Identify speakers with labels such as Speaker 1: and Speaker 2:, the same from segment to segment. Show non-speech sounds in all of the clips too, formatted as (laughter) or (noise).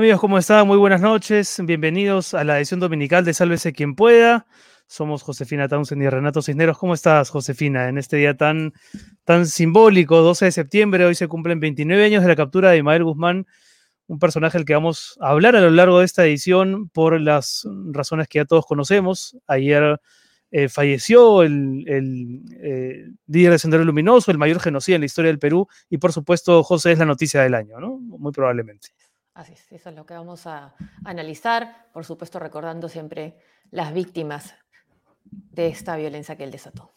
Speaker 1: Amigos, ¿cómo están? Muy buenas noches. Bienvenidos a la edición dominical de Sálvese quien pueda. Somos Josefina Townsend y Renato Cisneros. ¿Cómo estás, Josefina? En este día tan, tan simbólico, 12 de septiembre, hoy se cumplen 29 años de la captura de Imael Guzmán, un personaje al que vamos a hablar a lo largo de esta edición por las razones que ya todos conocemos. Ayer eh, falleció el, el eh, líder de Sendero Luminoso, el mayor genocidio en la historia del Perú, y por supuesto, José es la noticia del año, ¿no? Muy probablemente.
Speaker 2: Así es, eso es lo que vamos a analizar, por supuesto recordando siempre las víctimas de esta violencia que él desató.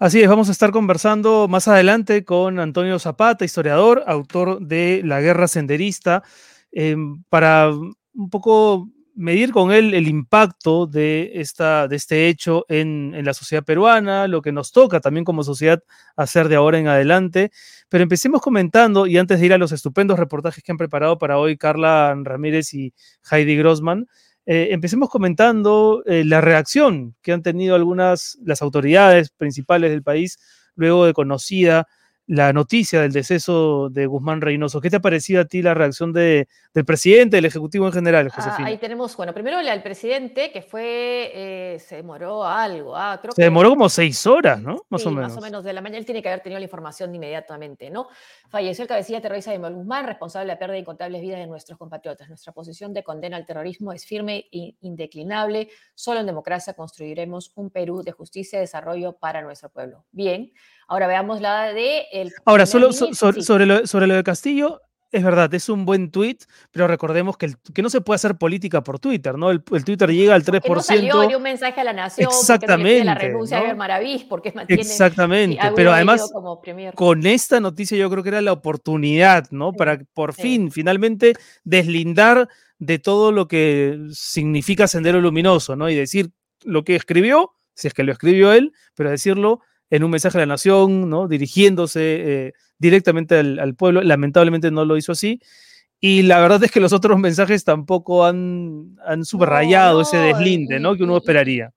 Speaker 1: Así es, vamos a estar conversando más adelante con Antonio Zapata, historiador, autor de La Guerra Senderista, eh, para un poco medir con él el impacto de, esta, de este hecho en, en, la sociedad peruana, lo que nos toca también como sociedad hacer de ahora en adelante. Pero empecemos comentando, y antes de ir a los estupendos reportajes que han preparado para hoy Carla Ramírez y Heidi Grossman, eh, empecemos comentando eh, la reacción que han tenido algunas, las autoridades principales del país luego de conocida la noticia del deceso de Guzmán Reynoso. ¿Qué te ha parecido a ti la reacción de, del presidente, del Ejecutivo en general,
Speaker 2: ah, Josefina? Ah, ahí tenemos, bueno, primero el presidente, que fue, eh, se demoró algo. Ah,
Speaker 1: creo se demoró como seis horas, ¿no? Más
Speaker 2: sí,
Speaker 1: o menos.
Speaker 2: Más o menos de la mañana. Él tiene que haber tenido la información inmediatamente, ¿no? Falleció el cabecilla terrorista de Guzmán, responsable de la pérdida de incontables vidas de nuestros compatriotas. Nuestra posición de condena al terrorismo es firme e indeclinable. Solo en democracia construiremos un Perú de justicia y desarrollo para nuestro pueblo. Bien. Ahora veamos la de... El
Speaker 1: Ahora, solo sobre, lo, sobre lo de Castillo, es verdad, es un buen tweet, pero recordemos que, que no se puede hacer política por Twitter, ¿no? El, Twitter llega al 3%. No
Speaker 2: salió un mensaje a la nación
Speaker 1: Exactamente.
Speaker 2: la renuncia de Maraví, porque
Speaker 1: mantiene, Exactamente, pero además con esta noticia yo creo que era la oportunidad, ¿no? Para por fin, finalmente, deslindar de todo lo que significa Sendero Luminoso, ¿no? Y decir lo que escribió, si es que lo escribió él, pero decirlo en un mensaje a la nación, ¿no? dirigiéndose eh, directamente al, pueblo. Lamentablemente no lo hizo así. Y la verdad es que los otros mensajes tampoco han, han subrayado ese deslinde ¿no? que uno esperaría.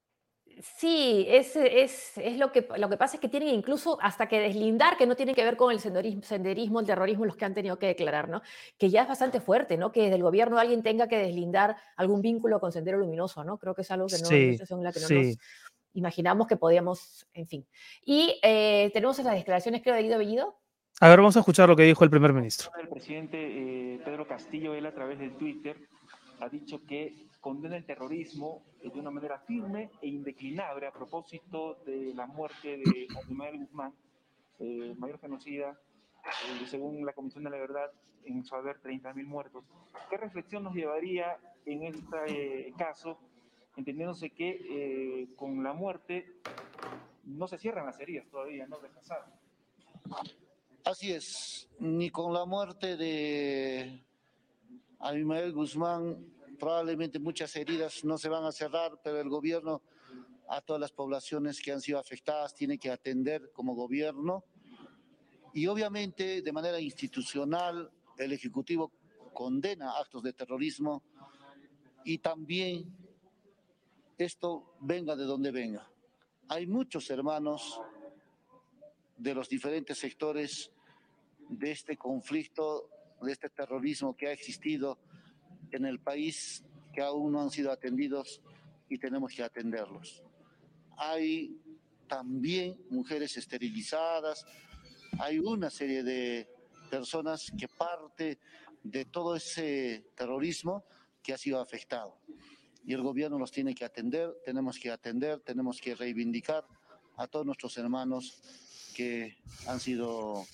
Speaker 2: Sí, es, es, es, lo, que, lo que pasa es que tienen incluso hasta que deslindar, que no tienen que ver con el senderismo, senderismo, el terrorismo, los que han tenido que declarar, ¿no? Que ya es bastante fuerte, ¿no? Que desde el gobierno alguien tenga que deslindar algún vínculo con Sendero Luminoso, ¿no? Creo que es algo que no,
Speaker 1: sí,
Speaker 2: la que no nos imaginamos que podíamos, en fin. Y eh, tenemos las declaraciones, creo, de Guido Bellido.
Speaker 1: A ver, vamos a escuchar lo que dijo el primer ministro.
Speaker 3: El presidente eh, Pedro Castillo, él a través de Twitter, ha dicho que condena el terrorismo de una manera firme e indeclinable a propósito de la muerte de Ismael Guzmán, eh, mayor genocida, eh, según la Comisión de la Verdad, en su haber 30.000 muertos. ¿Qué reflexión nos llevaría en este caso entendiéndose que eh, con la muerte no se cierran las heridas todavía, ¿no? De
Speaker 4: Así es, ni con la muerte de Abimael Guzmán, probablemente muchas heridas no se van a cerrar, pero el gobierno a todas las poblaciones que han sido afectadas tiene que atender como gobierno. Y obviamente de manera institucional el Ejecutivo condena actos de terrorismo y también esto venga de donde venga. Hay muchos hermanos de los diferentes sectores de este conflicto, de este terrorismo que ha existido en el país, que aún no han sido atendidos y tenemos que atenderlos. Hay también mujeres esterilizadas, hay una serie de personas que parte de todo ese terrorismo que ha sido afectado y el gobierno los tiene que atender, tenemos que atender, tenemos que reivindicar a todos nuestros hermanos que han sido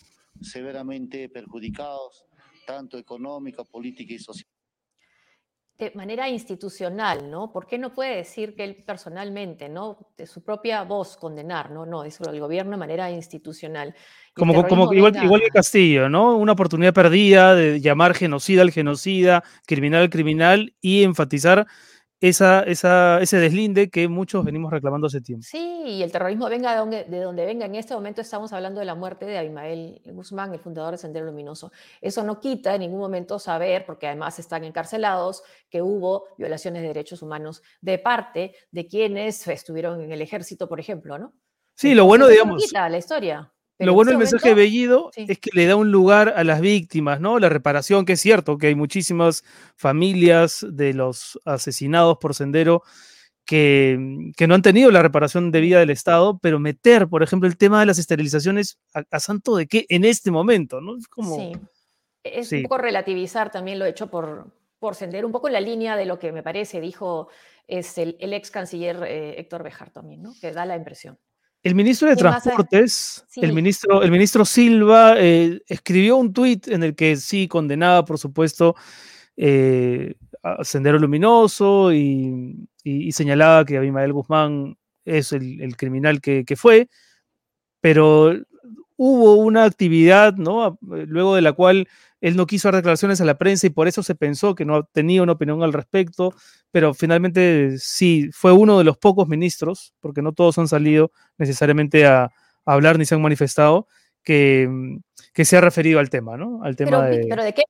Speaker 4: severamente perjudicados, tanto económica, política y social.
Speaker 2: De manera institucional, ¿no? ¿Por qué no puede decir que él personalmente, ¿no? De su propia voz condenar, ¿no? No, es el gobierno de manera institucional.
Speaker 1: Como, como igual, igual, que Castillo, ¿no? Una oportunidad perdida de llamar genocida al genocida, criminal al criminal y enfatizar esa, esa, ese deslinde que muchos venimos reclamando hace tiempo.
Speaker 2: Sí, y el terrorismo venga de donde, de donde venga. En este momento estamos hablando de la muerte de Abimael Guzmán, el fundador de Sendero Luminoso. Eso no quita en ningún momento saber, porque además están encarcelados, que hubo violaciones de derechos humanos de parte de quienes estuvieron en el ejército, por ejemplo, ¿no?
Speaker 1: Sí, lo bueno, digamos.
Speaker 2: No quita la historia.
Speaker 1: Lo bueno del mensaje de Bellido es que le da un lugar a las víctimas, ¿no? La reparación, que es cierto que hay muchísimas familias de los asesinados por Sendero que, que, no han tenido la reparación debida del Estado, pero meter, por ejemplo, el tema de las esterilizaciones a, santo de qué en este momento, ¿no?
Speaker 2: Es como... Sí. Es un poco relativizar también lo hecho por, por Sendero, un poco en la línea de lo que me parece dijo es el, ex canciller eh, Héctor Bejar también, ¿no? Que da la impresión.
Speaker 1: El ministro de Transportes, el, ministro, el ministro Silva, eh, escribió un tuit en el que sí condenaba, por supuesto, eh, a Sendero Luminoso y, señalaba que Abimael Guzmán es el, criminal que, que, fue, pero hubo una actividad, ¿no? Luego de la cual él no quiso dar declaraciones a la prensa y por eso se pensó que no tenía una opinión al respecto, pero finalmente sí, fue uno de los pocos ministros, porque no todos han salido necesariamente a, hablar ni se han manifestado, que, que, se ha referido al tema, ¿no? Al tema
Speaker 2: de, pero de qué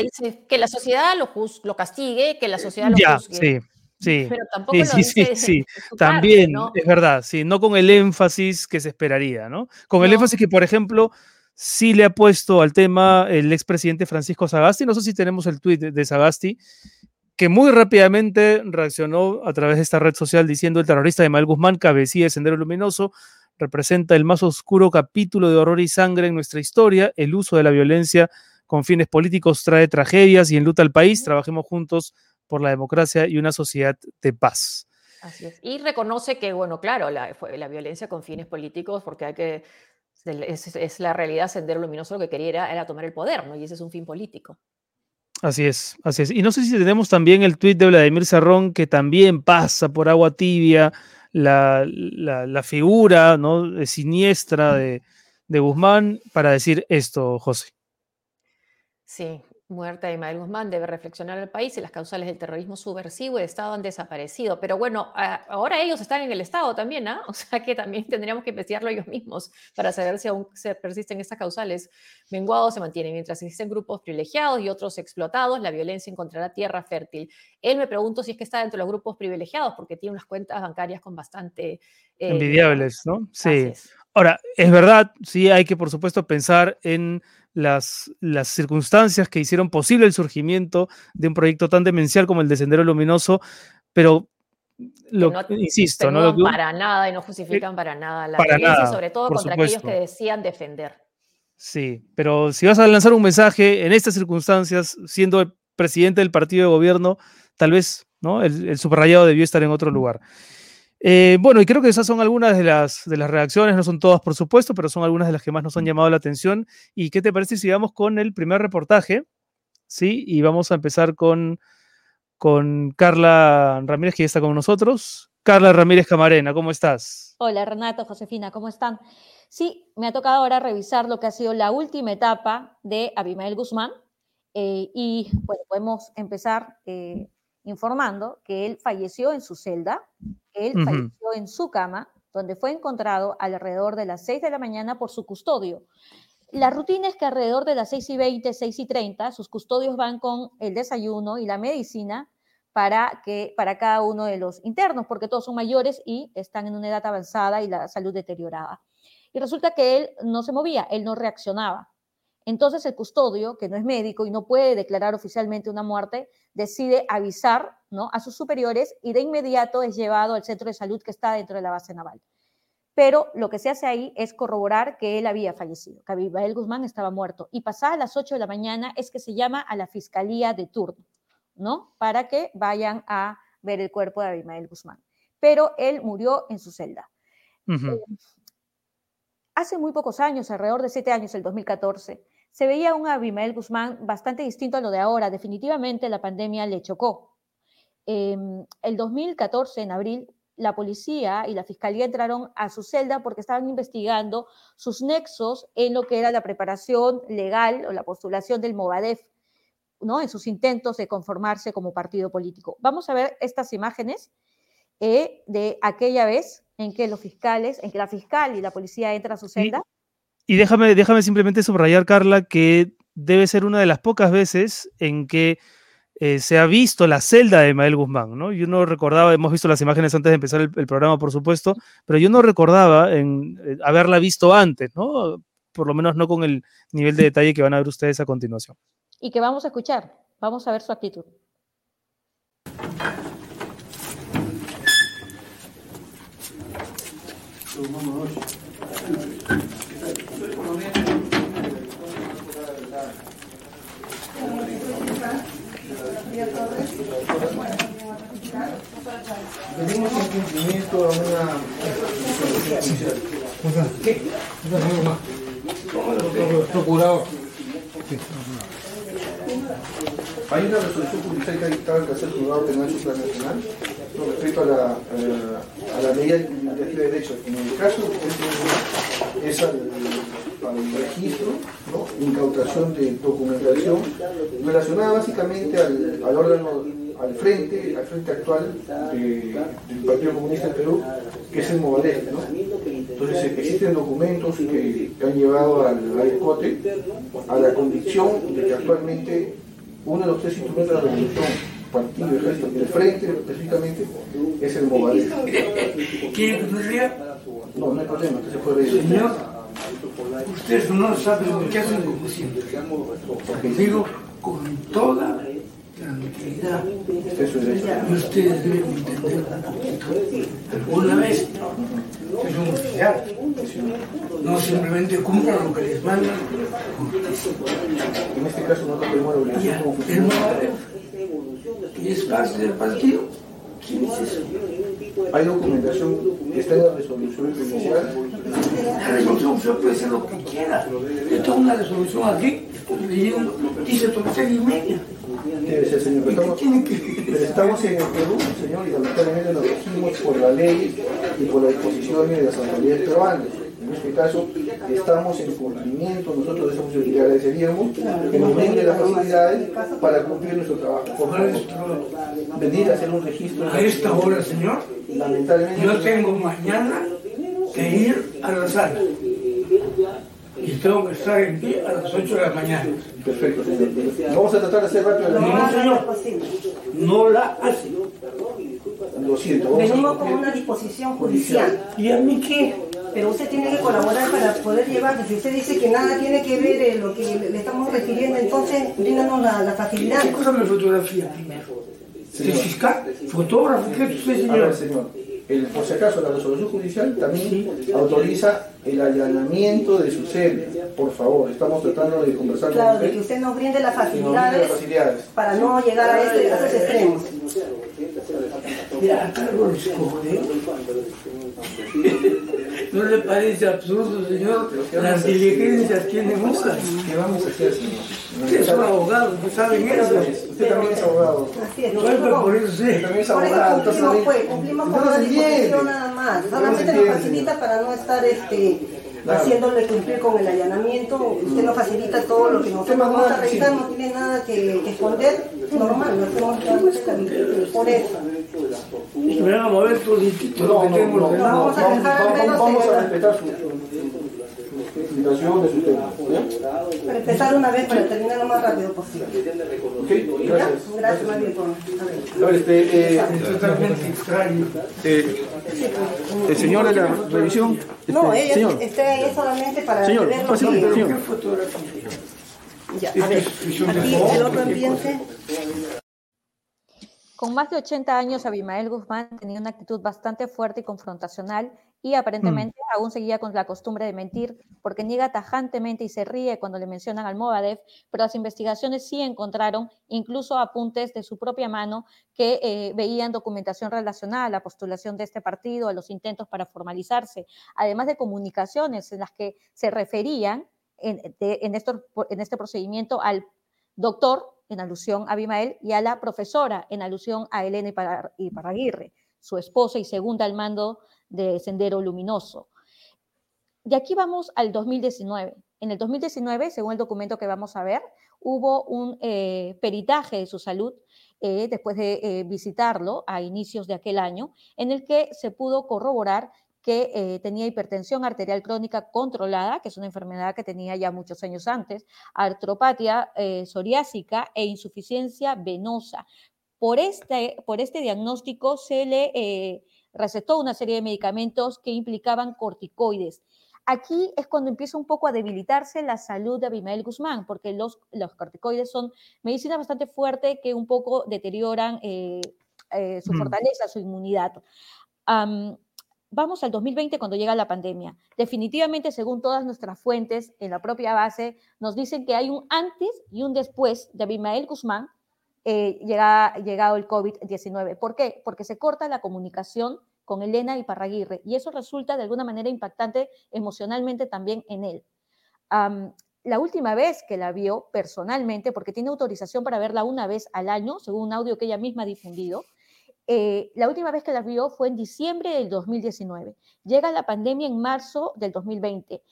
Speaker 2: dice que la sociedad lo, lo castigue, que la sociedad lo
Speaker 1: ya, Sí. Sí, pero tampoco sí, sí, sí, también es verdad, sí, no con el énfasis que se esperaría, ¿no? Con el énfasis que, por ejemplo, sí le ha puesto al tema el expresidente Francisco Sagasti. No sé si tenemos el tuit de, Sagasti, que muy rápidamente reaccionó a través de esta red social diciendo el terrorista de Mal Guzmán cabecilla el Sendero Luminoso, representa el más oscuro capítulo de horror y sangre en nuestra historia. El uso de la violencia con fines políticos trae tragedias y enluta al país. Trabajemos juntos por la democracia y una sociedad de paz.
Speaker 2: Así es. Y reconoce que, bueno, claro, la, la violencia con fines políticos, porque hay que es, la realidad, Sendero Luminoso lo que quería era, tomar el poder, ¿no? Y ese es un fin político.
Speaker 1: Así es, así es. Y no sé si tenemos también el tuit de Vladimir Serrón, que también pasa por agua tibia la, figura ¿no? siniestra de, de Guzmán para decir esto, José.
Speaker 2: Sí, muerte de Ismael Guzmán debe reflexionar el país y las causales del terrorismo subversivo y de Estado han desaparecido. Pero bueno, ahora ellos están en el Estado también, ¿ah? (laughs) O sea que también tendríamos que investigarlo ellos mismos para saber si aún se persisten estas causales. Menguado se mantiene. Mientras existen grupos privilegiados y otros explotados, la violencia encontrará tierra fértil. Él me pregunto si es que está dentro de los grupos privilegiados porque tiene unas cuentas bancarias con bastante...
Speaker 1: Eh, Envidiables, ¿no? Sí. Ahora, es verdad, sí hay que por supuesto pensar en las, las circunstancias que hicieron posible el surgimiento de un proyecto tan demencial como el de Sendero Luminoso, pero lo, no, insisto,
Speaker 2: no, para nada y no justifican para nada la violencia, sobre todo contra aquellos que decían defender.
Speaker 1: Sí, pero si vas a lanzar un mensaje en estas circunstancias, siendo el presidente del partido de gobierno, tal vez ¿no? el, el subrayado debió estar en otro lugar. Eh, bueno, y creo que esas son algunas de las, de las reacciones, no son todas por supuesto, pero son algunas de las que más nos han llamado la atención. ¿Y qué te parece si vamos con el primer reportaje? Sí, y vamos a empezar con, con Carla Ramírez, que ya está con nosotros. Carla Ramírez Camarena, ¿cómo estás?
Speaker 5: Hola Renato, Josefina, ¿cómo están? Sí, me ha tocado ahora revisar lo que ha sido la última etapa de Abimael Guzmán. Eh, y bueno, podemos empezar eh, informando que él falleció en su celda, él falleció en su cama, donde fue encontrado alrededor de las 6 de la mañana por su custodio. La rutina es que alrededor de las 6 y 20, 6 y 30, sus custodios van con el desayuno y la medicina para, que, para cada uno de los internos, porque todos son mayores y están en una edad avanzada y la salud deteriorada. Y resulta que él no se movía, él no reaccionaba. Entonces el custodio, que no es médico y no puede declarar oficialmente una muerte, decide avisar ¿no? a sus superiores y de inmediato es llevado al centro de salud que está dentro de la base naval. Pero lo que se hace ahí es corroborar que él había fallecido, que Abimael Guzmán estaba muerto. Y pasada las 8 de la mañana es que se llama a la fiscalía de turno, ¿no? Para que vayan a ver el cuerpo de Abimael Guzmán. Pero él murió en su celda. Eh, hace muy pocos años, alrededor de siete años, el 2014, se veía un Abimael Guzmán bastante distinto a lo de ahora. Definitivamente la pandemia le chocó. Em, el 2014, en abril, la policía y la fiscalía entraron a su celda porque estaban investigando sus nexos en lo que era la preparación legal o la postulación del Movadef, ¿no? en sus intentos de conformarse como partido político. Vamos a ver estas imágenes eh, de aquella vez en que los fiscales, en que la fiscal y la policía entran a su celda.
Speaker 1: Y déjame, déjame simplemente subrayar, Carla, que debe ser una de las pocas veces en que eh, se ha visto la celda de Mael Guzmán, ¿no? Yo no recordaba, hemos visto las imágenes antes de empezar el, programa, por supuesto, pero yo no recordaba en, eh, haberla visto antes, ¿no? por lo menos no con el nivel de detalle que van a ver ustedes a continuación.
Speaker 5: Y que vamos a escuchar, vamos a ver su actitud.
Speaker 6: Pedimos en cumplimiento a una ¿Qué? Procurador. Hay una resolución judicial que ha dictado el juzgado penal Plan nacional respecto a la, a la, medida de derecho. En el caso es al, al registro, ¿no? incautación de documentación relacionada básicamente al, al órgano al frente, al frente actual del Partido Comunista del Perú, que es el Movadef. ¿no? Entonces existen documentos que, han llevado al, al a la convicción de que actualmente uno de los tres instrumentos de la revolución, partido, ejército, el frente específicamente, es el Movadef.
Speaker 7: ¿Quiere que me ría?
Speaker 6: No, no hay problema, usted se puede reír.
Speaker 7: Señor, ustedes no saben lo que hacen como siempre. Digo, con toda tranquilidad. Y ustedes deben entender alguna vez es un oficial. No simplemente cumplan lo que les mandan.
Speaker 6: En este caso no tenemos la obligación como.
Speaker 7: Y es parte del partido. ¿Quién es eso?
Speaker 6: Hay documentación que está en la resolución judicial.
Speaker 7: La resolución judicial puede ser lo que quiera. Yo tengo una resolución aquí, dice tontería y media.
Speaker 6: Debe señor. Pero estamos, pero estamos en el Perú, señor, y lamentablemente nos regimos por la ley y por las disposiciones de las autoridades peruanas. En este caso, estamos en cumplimiento, nosotros estamos le agradeceríamos que nos den las facilidades para cumplir nuestro trabajo. Por favor, venir a hacer un registro.
Speaker 7: A esta hora, señor,
Speaker 6: lamentablemente.
Speaker 7: Yo tengo mañana que ir a la sala y tengo que estar en pie a las 8 de la mañana.
Speaker 6: Perfecto, señor. Vamos a tratar de hacer rápido la
Speaker 7: No, señor. No la hace.
Speaker 6: Lo siento.
Speaker 8: Venimos con una disposición judicial.
Speaker 7: ¿Y a mí qué?
Speaker 8: Pero usted tiene que colaborar para poder llevar. Si usted dice que nada tiene que ver en lo que le estamos refiriendo, entonces bríndanos la, la facilidad.
Speaker 7: ¿Qué cosa me fotografía primero? ¿El fiscal? ¿Fotógrafo? ¿Qué es usted, señor?
Speaker 6: A ver, señor el, por si acaso, la resolución judicial también autoriza el allanamiento de su sede. Por favor, estamos tratando de conversar
Speaker 8: claro,
Speaker 6: con usted.
Speaker 8: de que usted nos brinde las facilidades, las facilidades. para no llegar a, este, a estos extremos.
Speaker 7: Mira, acá lo escoge. ¿No le parece absurdo, señor? Las diligencias tienen muchas.
Speaker 6: ¿Qué vamos a hacer, señor?
Speaker 7: Usted son abogados, no saben eso.
Speaker 6: Usted también es abogado.
Speaker 8: Así es,
Speaker 7: Bueno, por eso sí.
Speaker 6: Usted también es
Speaker 8: por eso
Speaker 6: abogado.
Speaker 8: cumplimos, pues, cumplimos con
Speaker 6: bien.
Speaker 8: disposición nada más. Solamente nos facilita para no estar este, haciéndole cumplir con el allanamiento. Usted nos facilita todo lo que nosotros vamos a revisar, no tiene nada que, que esconder. Normal, no hacemos trámite por eso.
Speaker 7: Y me van a mover toditito lo
Speaker 6: No,
Speaker 7: que
Speaker 6: no,
Speaker 7: tengo
Speaker 6: no,
Speaker 7: ordenado.
Speaker 8: vamos a
Speaker 6: vamos, vamos respetar su, explicación de su tema.
Speaker 8: Para empezar una vez, para terminar lo más rápido posible.
Speaker 6: Gracias.
Speaker 8: Gracias, María. A ver,
Speaker 6: este, eh,
Speaker 7: Es totalmente extraño.
Speaker 6: eh, el señor de la revisión.
Speaker 8: No,
Speaker 6: este,
Speaker 8: ella
Speaker 6: señor,
Speaker 8: está ahí solamente para
Speaker 6: Señor,
Speaker 8: ver lo
Speaker 6: pásame,
Speaker 8: que...
Speaker 6: señor.
Speaker 7: ¿Qué fotografía?
Speaker 8: Ya, a ver, aquí el otro ambiente...
Speaker 5: Con más de 80 años, Abimael Guzmán tenía una actitud bastante fuerte y confrontacional y aparentemente aún seguía con la costumbre de mentir porque niega tajantemente y se ríe cuando le mencionan al Movadef, pero las investigaciones sí encontraron incluso apuntes de su propia mano que eh, veían documentación relacionada a la postulación de este partido, a los intentos para formalizarse, además de comunicaciones en las que se referían en, de- en estos- en este procedimiento al doctor en alusión a Abimael, y a la profesora en alusión a Elena Ipar- Iparraguirre, su esposa y segunda al mando de Sendero Luminoso. De aquí vamos al 2019. En el 2019, según el documento que vamos a ver, hubo un eh, peritaje de su salud eh, después de eh, visitarlo a inicios de aquel año, en el que se pudo corroborar que eh, tenía hipertensión arterial crónica controlada, que es una enfermedad que tenía ya muchos años antes, artropatia eh, psoriásica e insuficiencia venosa. Por este, por este diagnóstico se le eh, recetó una serie de medicamentos que implicaban corticoides. Aquí es cuando empieza un poco a debilitarse la salud de Abimael Guzmán, porque los, los corticoides son medicinas bastante fuertes que un poco deterioran eh, eh, su
Speaker 1: Mm.
Speaker 5: fortaleza, su inmunidad. Am, vamos al 2020 cuando llega la pandemia. Definitivamente, según todas nuestras fuentes en la propia base, nos dicen que hay un antes y un después de Abimael Guzmán eh, llega- llegado el COVID-19. ¿Por qué? Porque se corta la comunicación con Elena Iparraguirre y eso resulta de alguna manera impactante emocionalmente también en él. La última vez que la vio personalmente, porque tiene autorización para verla una vez al año, según un audio que ella misma ha difundido, eh, la última vez que la vio fue en diciembre del 2019. Llega la pandemia en marzo del 2020.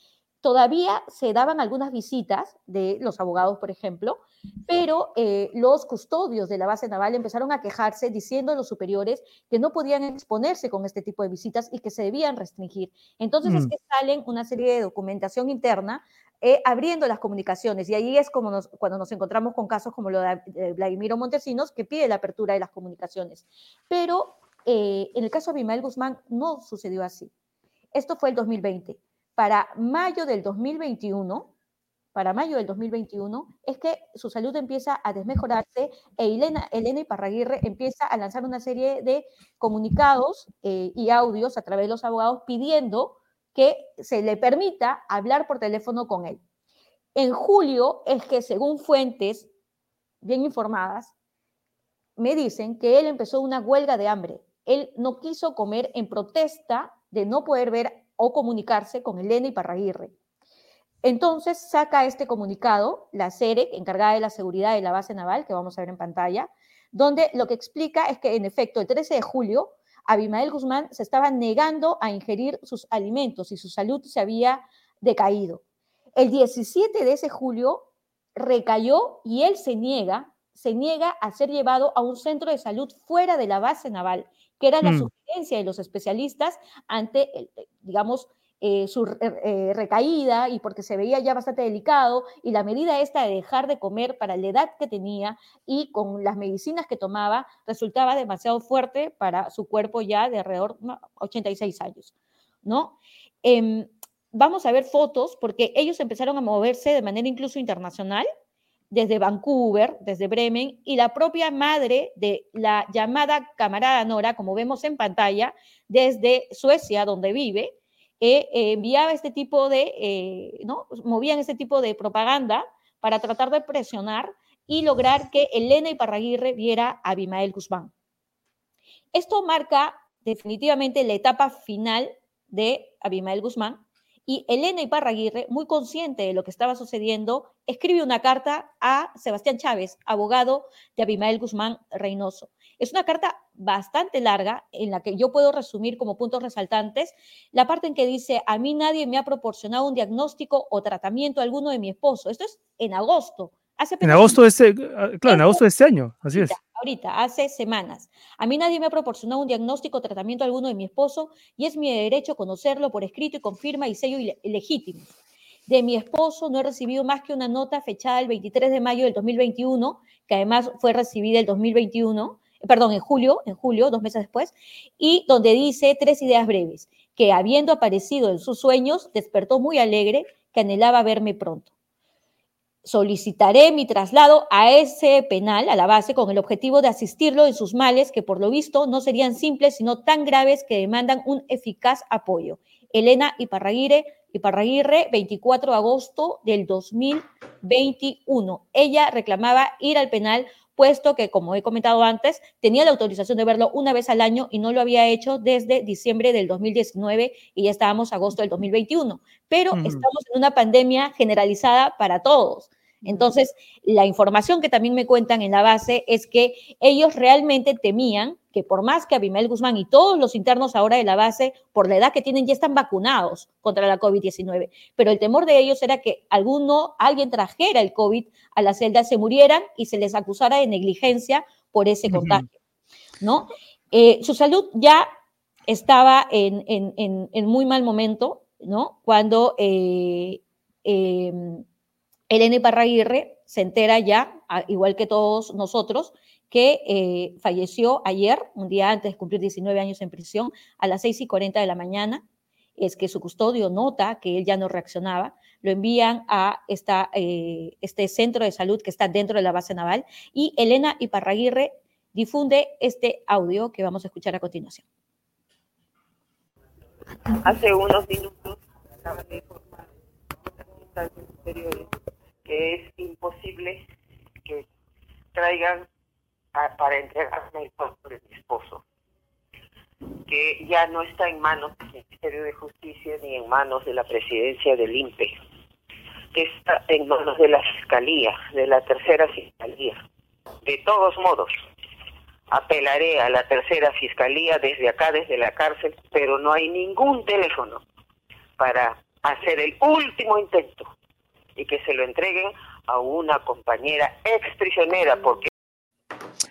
Speaker 5: Todavía se daban algunas visitas de los abogados, por ejemplo, pero eh, los custodios de la base naval empezaron a quejarse diciendo a los superiores que no podían exponerse con este tipo de visitas y que se debían restringir. Entonces es
Speaker 1: Mm.
Speaker 5: que salen una serie de documentación interna eh, abriendo las comunicaciones y ahí es como nos- cuando nos encontramos con casos como lo de Vladimiro Montesinos que pide la apertura de las comunicaciones. Pero eh, en el caso de Abimael Guzmán no sucedió así. Esto fue el 2020. Para mayo del 2021, para mayo del 2021, es que su salud empieza a desmejorarse e Elena, Elena Iparraguirre empieza a lanzar una serie de comunicados eh, y audios a través de los abogados pidiendo que se le permita hablar por teléfono con él. En julio es que, según fuentes bien informadas, me dicen que él empezó una huelga de hambre. Él no quiso comer en protesta de no poder ver o comunicarse con Elena Iparraguirre. Entonces saca este comunicado, la SEREC, encargada de la seguridad de la base naval, que vamos a ver en pantalla, donde lo que explica es que, en efecto, el 13 de julio, Abimael Guzmán se estaba negando a ingerir sus alimentos y su salud se había decaído. El 17 de ese julio recayó y él se niega, se niega a ser llevado a un centro de salud fuera de la base naval, que era la
Speaker 1: Mm.
Speaker 5: sugerencia de los especialistas ante, el- eh, digamos, eh, su eh, recaída y porque se veía ya bastante delicado y la medida esta de dejar de comer para la edad que tenía y con las medicinas que tomaba resultaba demasiado fuerte para su cuerpo ya de alrededor de 86 años, ¿no? Em, vamos a ver fotos porque ellos empezaron a moverse de manera incluso internacional desde Vancouver, desde Bremen, y la propia madre de la llamada camarada Nora, como vemos en pantalla, desde Suecia, donde vive, eh, eh, enviaba este tipo de, eh, ¿no? Movían este tipo de propaganda para tratar de presionar y lograr que Elena Iparraguirre viera a Abimael Guzmán. Esto marca definitivamente la etapa final de Abimael Guzmán y Elena Iparraguirre, muy consciente de lo que estaba sucediendo, escribe una carta a Sebastián Chávez, abogado de Abimael Guzmán Reynoso. Es una carta bastante larga en la que yo puedo resumir como puntos resaltantes la parte en que dice, a mí nadie me ha proporcionado un diagnóstico o tratamiento alguno de mi esposo. Esto es en agosto. Hace
Speaker 1: En agosto de este, claro, en agosto de este año, así es.
Speaker 5: ahorita, hace semanas. A mí nadie me ha proporcionado un diagnóstico o tratamiento alguno de mi esposo y es mi derecho conocerlo por escrito y con firma y sello legítimo. De mi esposo no he recibido más que una nota fechada el 23 de mayo del 2021, que además fue recibida el 2021, eh, perdón, en julio, en julio, dos meses después, y donde dice tres ideas breves, que habiendo aparecido en sus sueños, despertó muy alegre, que anhelaba verme pronto solicitaré mi traslado a ese penal, a la base, con el objetivo de asistirlo en sus males, que por lo visto no serían simples, sino tan graves que demandan un eficaz apoyo. Elena Iparraguirre, Iparraguirre 24 de agosto del 2021. Ella reclamaba ir al penal, puesto que, como he comentado antes, tenía la autorización de verlo una vez al año y no lo había hecho desde diciembre del 2019 y ya estábamos agosto del 2021. Pero estamos en una pandemia generalizada para todos. Entonces, la información que también me cuentan en la base es que ellos realmente temían que por más que Abimael Guzmán y todos los internos ahora de la base, por la edad que tienen, ya están vacunados contra la COVID-19. Pero el temor de ellos era que alguno, alguien trajera el COVID a la celda, se murieran y se les acusara de negligencia por ese contagio. ¿no? Eh, su salud ya estaba en, en- en- en muy mal momento, ¿no? Cuando eh, eh, Elena Iparraguirre se entera ya, igual que todos nosotros, que eh, falleció ayer, un día antes de cumplir 19 años en prisión, a las 6 y 40 de la mañana. es que su custodio nota que él ya no reaccionaba, lo envían a esta, eh, este centro de salud que está dentro de la base naval y Elena Iparraguirre difunde este audio que vamos a escuchar a continuación.
Speaker 9: Hace unos minutos acaban de informar las instancias superiores que es imposible que traigan para entregarme el cuerpo de mi esposo, que ya no está en manos del Ministerio de Justicia ni en manos de la presidencia del INPE, está en manos de la Fiscalía, de la tercera Fiscalía. De todos modos, apelaré a la tercera Fiscalía desde acá, desde la cárcel, pero no hay ningún teléfono para hacer el último intento y que se lo entreguen a una compañera ex prisionera, porque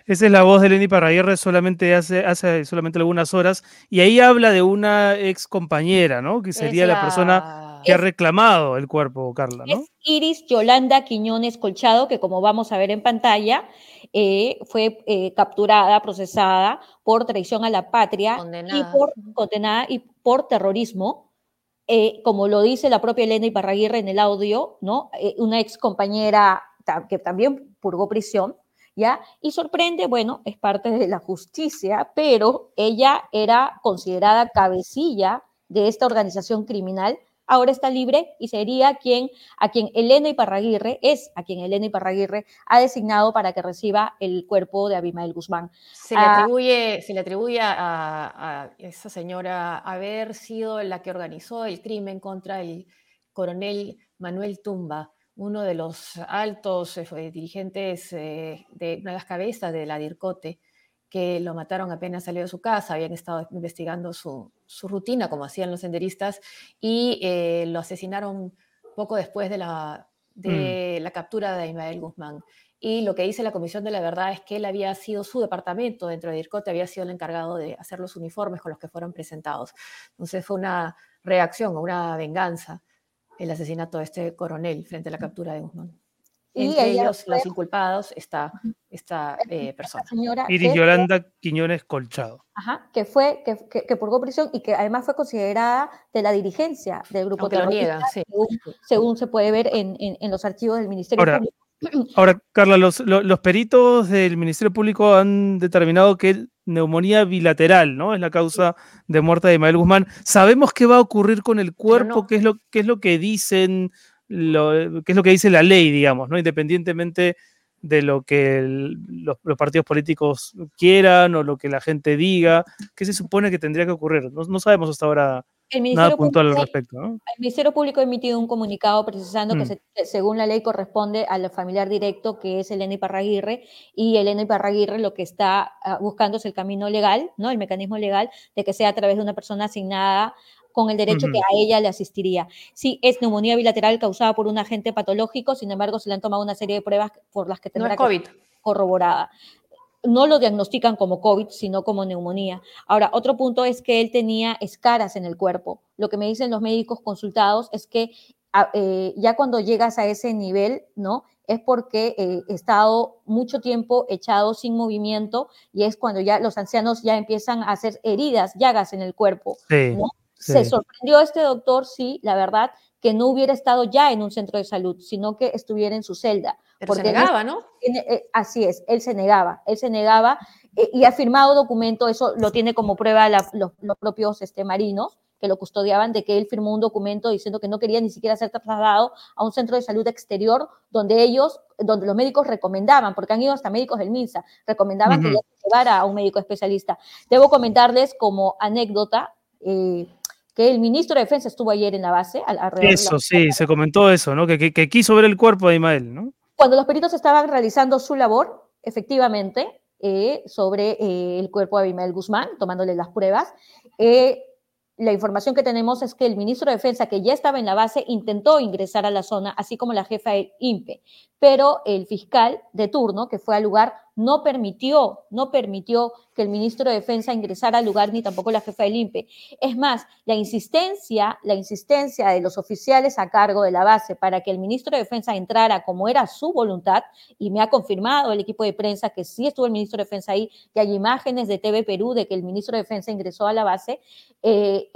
Speaker 1: esa es la voz de Lenny Parraguirre solamente hace, hace solamente algunas horas, y ahí habla de una ex compañera, ¿no? Que sería la... persona que ha reclamado el cuerpo, Carla, ¿no?
Speaker 5: Es Iris Yolanda Quiñones Colchado, que como vamos a ver en pantalla, eh, fue eh, capturada, procesada por traición a la patria y por condenada y por terrorismo. Eh, como lo dice la propia Elena Iparraguirre en el audio, ¿no? una ex compañera que también purgó prisión, ¿ya? Y sorprende, bueno, es parte de la justicia, pero ella era considerada cabecilla de esta organización criminal, ahora está libre y sería quien, a quien Elena Iparraguirre, es a quien Elena Iparraguirre ha designado para que reciba el cuerpo de Abimael Guzmán.
Speaker 2: Se le ah, atribuye, se le atribuye a, a esa señora haber sido la que organizó el crimen contra el coronel Manuel Tumba uno de los altos eh, dirigentes eh, de una de las cabezas de la DIRCOTE, que lo mataron apenas salió de su casa, habían estado investigando su, rutina, como hacían los senderistas, y eh, lo asesinaron poco después de, la, de mm. la captura de Ismael Guzmán. Y lo que dice la Comisión de la Verdad es que él había sido su departamento dentro de DIRCOTE, había sido el encargado de hacer los uniformes con los que fueron presentados. Entonces fue una reacción, una venganza el asesinato de este coronel frente a la captura de Guzmán. Y Entre ellos, los inculpados, está esta eh, persona.
Speaker 1: Iris Yolanda Quiñones Colchado.
Speaker 5: Ajá, que fue, que, que, purgó prisión y que además fue considerada de la dirigencia del grupo
Speaker 2: Aunque terrorista, lo sí.
Speaker 5: según, se puede ver en, en, los archivos del Ministerio Público.
Speaker 1: Ahora, Carla, los, los, peritos del Ministerio Público han determinado que neumonía bilateral, ¿no? Es la causa de muerte de Ismael Guzmán. ¿Sabemos qué va a ocurrir con el cuerpo? ¿Qué, es lo, ¿Qué es lo que dicen, lo, qué es lo que dice la ley, digamos, ¿no? Independientemente de lo que los, partidos políticos quieran o lo que la gente diga, ¿qué se supone que tendría que ocurrir? No, no sabemos hasta ahora Nada puntual al respecto. ¿no?
Speaker 5: El Ministerio Público ha emitido un comunicado precisando que mm. según la ley corresponde al familiar directo que es Elena Iparraguirre y Elena Iparraguirre lo que está ah, buscando es el camino legal, ¿no? el mecanismo legal de que sea a través de una persona asignada con el derecho que a ella le asistiría. Sí, es neumonía bilateral causada por un agente patológico, sin embargo, se le han tomado una serie de pruebas por las que tendrá
Speaker 2: no es COVID.
Speaker 5: corroborada no lo diagnostican como COVID, sino como neumonía. Ahora, otro punto es que él tenía escaras en el cuerpo. Lo que me dicen los médicos consultados es que ah, eh, ya cuando llegas a ese nivel, ¿no? Es porque eh, he estado mucho tiempo echado sin movimiento y es cuando ya los ancianos ya empiezan a hacer heridas, llagas en el cuerpo. Se sorprendió este doctor, sí, la verdad, que no hubiera estado ya en un centro de salud, sino que estuviera en su celda.
Speaker 2: Pero se negaba, ¿no?
Speaker 5: Eh, así es, él se negaba, él se negaba eh, y ha firmado documento, eso lo tiene como prueba los, propios este, marinos que lo custodiaban, de que él firmó un documento diciendo que no quería ni siquiera ser trasladado a un centro de salud exterior donde ellos, donde los médicos recomendaban, porque han ido hasta médicos del MINSA, recomendaban que llevara a un médico especialista. Debo comentarles como anécdota, eh, que el ministro de Defensa estuvo ayer en la base.
Speaker 1: eso, sí, se comentó eso, ¿no? Que, que, quiso ver el cuerpo de Imael, ¿no?
Speaker 5: Cuando los peritos estaban realizando su labor, efectivamente, eh, sobre eh, el cuerpo de Abimael Guzmán, tomándole las pruebas, eh, la información que tenemos es que el ministro de Defensa, que ya estaba en la base, intentó ingresar a la zona, así como la jefa del INPE, pero el fiscal de turno que fue al lugar no permitió, no permitió que el ministro de Defensa ingresara al lugar ni tampoco la jefa del INPE. Es más, la insistencia, la insistencia de los oficiales a cargo de la base para que el ministro de Defensa entrara como era su voluntad, y me ha confirmado el equipo de prensa que sí estuvo el ministro de Defensa ahí, que hay imágenes de TV Perú de que el ministro de Defensa ingresó a la base. Eh,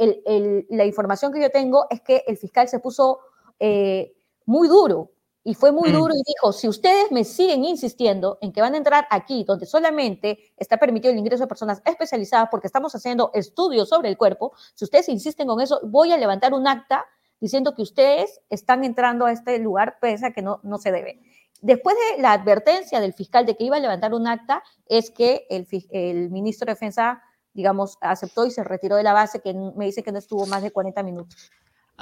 Speaker 5: la información que yo tengo es que el fiscal se puso eh, muy duro, y fue muy mm. duro y dijo, si ustedes me siguen insistiendo en que van a entrar aquí, donde solamente está permitido el ingreso de personas especializadas porque estamos haciendo estudios sobre el cuerpo, si ustedes insisten con eso, voy a levantar un acta diciendo que ustedes están entrando a este lugar pese a que no, no se debe. Después de la advertencia del fiscal de que iba a levantar un acta, es que el, el ministro de Defensa, digamos, aceptó y se retiró de la base, que me dice que no estuvo más de 40 minutos.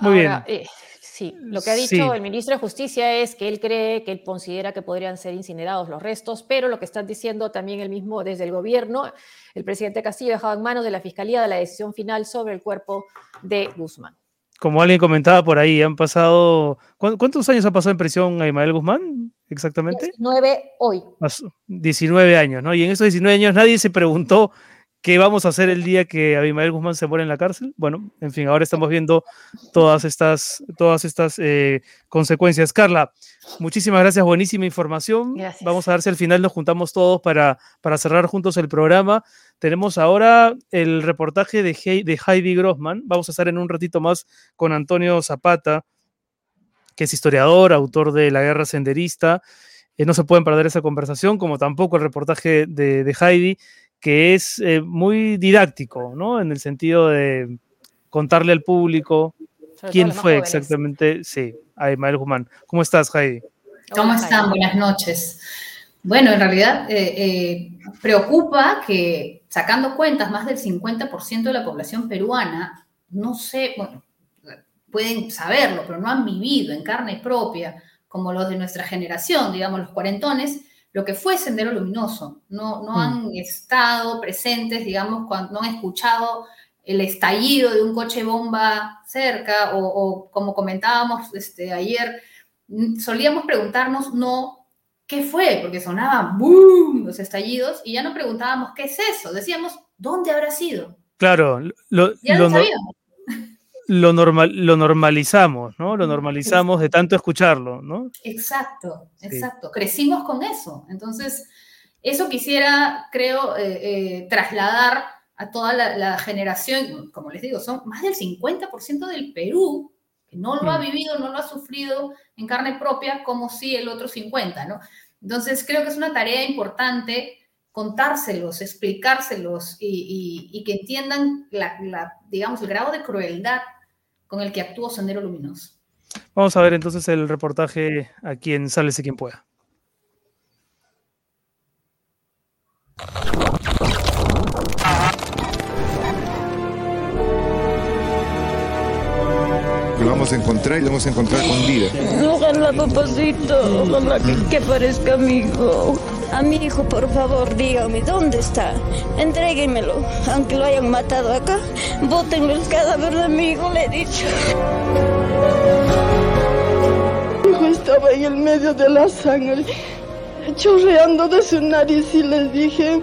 Speaker 1: Muy bien.
Speaker 2: Eh, sí, lo que ha dicho el ministro de Justicia es que él cree que él considera que podrían ser incinerados los restos, pero lo que están diciendo también el mismo desde el gobierno, el presidente Castillo ha dejado en manos de la Fiscalía de la decisión final sobre el cuerpo de Guzmán.
Speaker 1: Como alguien comentaba por ahí, han pasado. ¿Cuántos años ha pasado en prisión a Ismael Guzmán? Exactamente.
Speaker 5: 19 hoy.
Speaker 1: 19 años, ¿no? Y en esos 19 años nadie se preguntó ¿Qué vamos a hacer el día que Abimael Guzmán se muere en la cárcel? Bueno, en fin, ahora estamos viendo todas estas, todas estas eh, consecuencias. Carla, muchísimas gracias, buenísima información. Vamos a ver si al final nos juntamos todos para, para cerrar juntos el programa. Tenemos ahora el reportaje de, de Heidi Grossman. Vamos a estar en un ratito más con Antonio Zapata, que es historiador, autor de La Guerra Senderista. Eh, no se pueden perder esa conversación, como tampoco el reportaje de, de Heidi que es eh, muy didáctico, ¿no? En el sentido de contarle al público quién fue exactamente, sí, a Ismael Guzmán. ¿Cómo estás, Heidi?
Speaker 10: ¿Cómo están? Buenas noches. Bueno, en realidad eh, eh, preocupa que sacando cuentas, más del 50% de la población peruana, no sé, bueno, pueden saberlo, pero no han vivido en carne propia, como los de nuestra generación, digamos, los cuarentones, lo que fue Sendero Luminoso. No, no mm. han estado presentes, digamos, cuando no han escuchado el estallido de un coche bomba cerca o, como comentábamos este, ayer, solíamos preguntarnos no qué fue, porque sonaban boom los estallidos y ya no preguntábamos qué es eso, decíamos dónde habrá sido.
Speaker 1: Claro, lo, ya lo, sabíamos lo, normal, lo normalizamos, ¿no? Lo normalizamos de tanto escucharlo, ¿no?
Speaker 10: Exacto, exacto. Crecimos con eso. Entonces, eso quisiera, creo, eh, eh, trasladar a toda la, generación, como les digo, son más del 50% del Perú que no lo ha mm. vivido, no lo ha sufrido en carne propia, como si el otro 50, ¿no? Entonces, creo que es una tarea importante contárselos, explicárselos y, que entiendan, la, digamos, el grado de crueldad con el que actuó Sendero Luminoso.
Speaker 1: Vamos a ver entonces el reportaje a quien sale si quien pueda.
Speaker 11: Lo vamos a encontrar y lo vamos a encontrar con vida.
Speaker 12: Ojalá, papacito, ojalá que, que parezca mi hijo. A mi hijo, por favor, dígame, ¿dónde está? Entréguenmelo, aunque lo hayan matado acá. Bótenlo el cadáver de mi hijo, le he dicho. Mi hijo estaba en el medio de la sangre, chorreando de su nariz y les dije,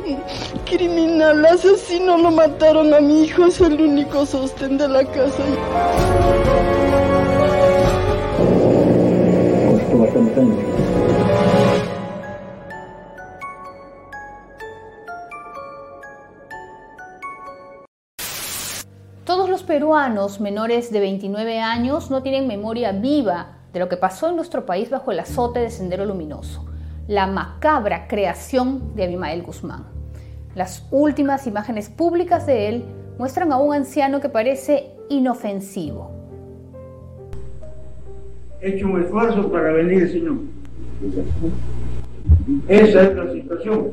Speaker 12: criminal, asesino, lo mataron a mi hijo, es el único sostén de la casa.
Speaker 10: Peruanos menores de 29 años no tienen memoria viva de lo que pasó en nuestro país bajo el azote de Sendero Luminoso, la macabra creación de Abimael Guzmán. Las últimas imágenes públicas de él muestran a un anciano que parece inofensivo.
Speaker 7: He hecho un esfuerzo para venir, señor. Esa es la situación.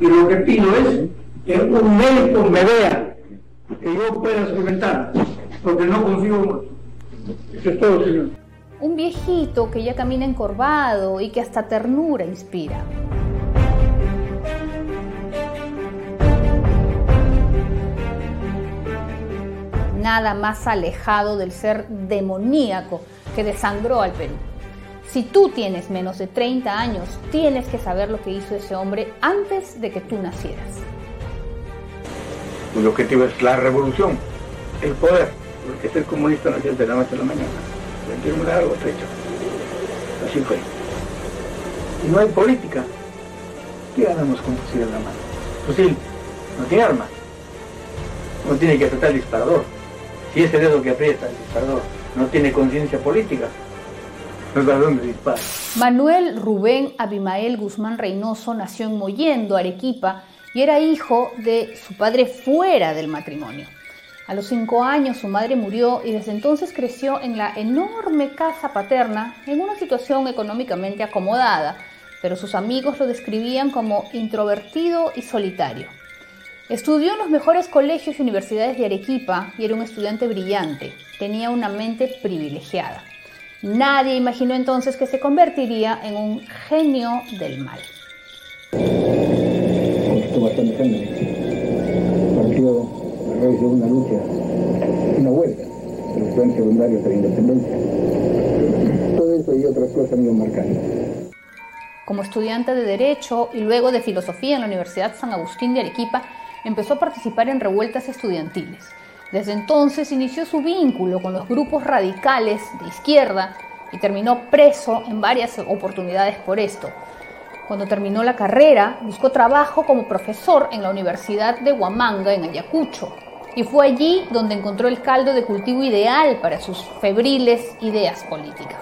Speaker 7: Y lo que pido es que un médico me vea que yo pueda solventar, porque no mucho. Eso es todo, señor.
Speaker 10: Un viejito que ya camina encorvado y que hasta ternura inspira. Nada más alejado del ser demoníaco que desangró al Perú. Si tú tienes menos de 30 años, tienes que saber lo que hizo ese hombre antes de que tú nacieras.
Speaker 13: El objetivo es la revolución, el poder, porque ser comunista no es de la noche a la mañana. Tiene un largo trecho. Así fue. Y no hay política. ¿Qué ganamos con fusil en la mano? Fusil no tiene arma. No tiene que apretar el disparador. Si ese dedo que aprieta el disparador no tiene conciencia política.
Speaker 10: Manuel Rubén Abimael Guzmán Reynoso nació en Mollendo, Arequipa, y era hijo de su padre fuera del matrimonio. A los cinco años su madre murió y desde entonces creció en la enorme casa paterna en una situación económicamente acomodada, pero sus amigos lo describían como introvertido y solitario. Estudió en los mejores colegios y universidades de Arequipa y era un estudiante brillante. Tenía una mente privilegiada. Nadie imaginó entonces que se convertiría en un genio del mal. Como estudiante de Derecho y luego de Filosofía en la Universidad San Agustín de Arequipa, empezó a participar en revueltas estudiantiles. Desde entonces inició su vínculo con los grupos radicales de izquierda y terminó preso en varias oportunidades por esto. Cuando terminó la carrera, buscó trabajo como profesor en la Universidad de Huamanga, en Ayacucho, y fue allí donde encontró el caldo de cultivo ideal para sus febriles ideas políticas.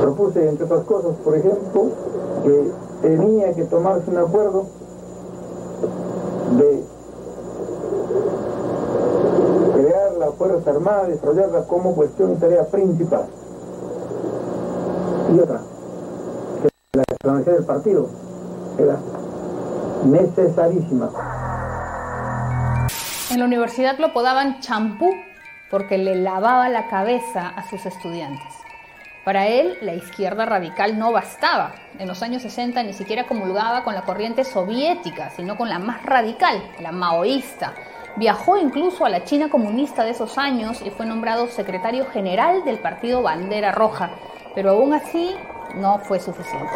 Speaker 13: Propuse, entre otras cosas, por ejemplo, que tenía que tomarse un acuerdo de crear la Fuerza Armada, desarrollarla como cuestión y tarea principal. Y otra, la explanación del partido era necesarísima.
Speaker 10: En la universidad lo apodaban champú porque le lavaba la cabeza a sus estudiantes. Para él, la izquierda radical no bastaba. En los años 60 ni siquiera comulgaba con la corriente soviética, sino con la más radical, la maoísta. Viajó incluso a la China comunista de esos años y fue nombrado secretario general del partido Bandera Roja, pero aún así no fue suficiente.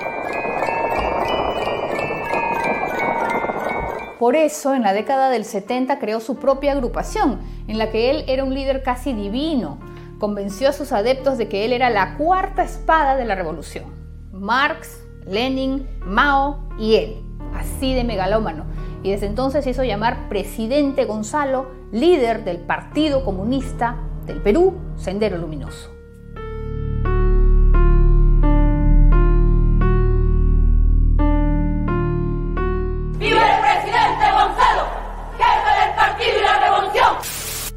Speaker 10: Por eso, en la década del 70 creó su propia agrupación, en la que él era un líder casi divino convenció a sus adeptos de que él era la cuarta espada de la revolución. Marx, Lenin, Mao y él, así de megalómano. Y desde entonces hizo llamar presidente Gonzalo, líder del Partido Comunista del Perú, Sendero Luminoso.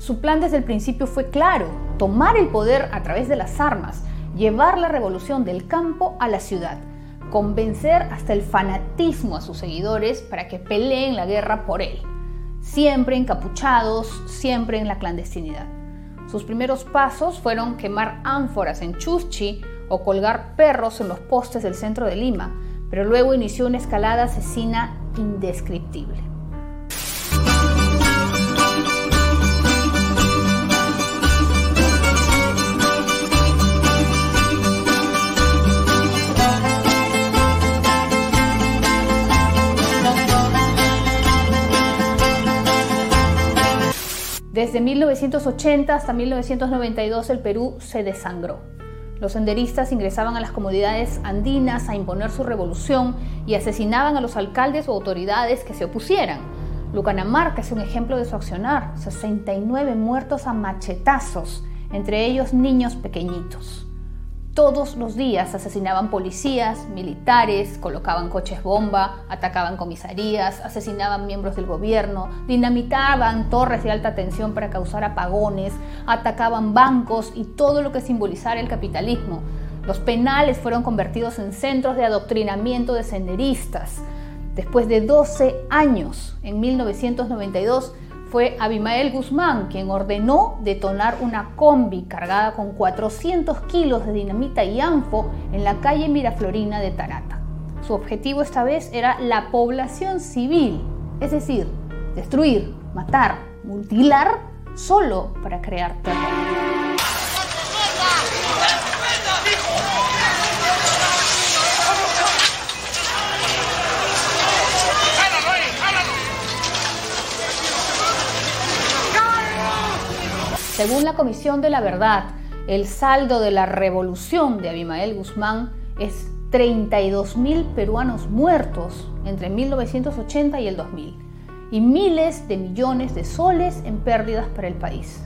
Speaker 10: Su plan desde el principio fue claro, tomar el poder a través de las armas, llevar la revolución del campo a la ciudad, convencer hasta el fanatismo a sus seguidores para que peleen la guerra por él, siempre encapuchados, siempre en la clandestinidad. Sus primeros pasos fueron quemar ánforas en Chuschi o colgar perros en los postes del centro de Lima, pero luego inició una escalada asesina indescriptible. Desde 1980 hasta 1992 el Perú se desangró. Los senderistas ingresaban a las comunidades andinas a imponer su revolución y asesinaban a los alcaldes o autoridades que se opusieran. Lucanamarca es un ejemplo de su accionar, 69 muertos a machetazos, entre ellos niños pequeñitos. Todos los días asesinaban policías, militares, colocaban coches bomba, atacaban comisarías, asesinaban miembros del gobierno, dinamitaban torres de alta tensión para causar apagones, atacaban bancos y todo lo que simbolizara el capitalismo. Los penales fueron convertidos en centros de adoctrinamiento de senderistas. Después de 12 años, en 1992, fue Abimael Guzmán quien ordenó detonar una combi cargada con 400 kilos de dinamita y anfo en la calle Miraflorina de Tarata. Su objetivo esta vez era la población civil, es decir, destruir, matar, mutilar, solo para crear terror. Según la Comisión de la Verdad, el saldo de la revolución de Abimael Guzmán es 32.000 peruanos muertos entre 1980 y el 2000 y miles de millones de soles en pérdidas para el país.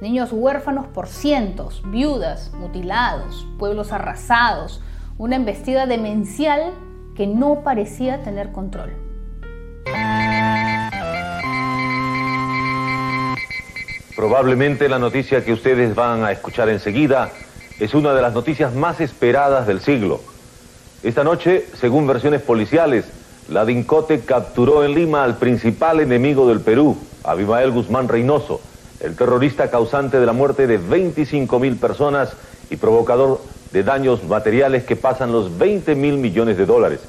Speaker 10: Niños huérfanos por cientos, viudas, mutilados, pueblos arrasados, una embestida demencial que no parecía tener control.
Speaker 14: Probablemente la noticia que ustedes van a escuchar enseguida es una de las noticias más esperadas del siglo. Esta noche, según versiones policiales, la DINCOTE capturó en Lima al principal enemigo del Perú, Abimael Guzmán Reynoso, el terrorista causante de la muerte de 25 mil personas y provocador de daños materiales que pasan los 20 mil millones de dólares.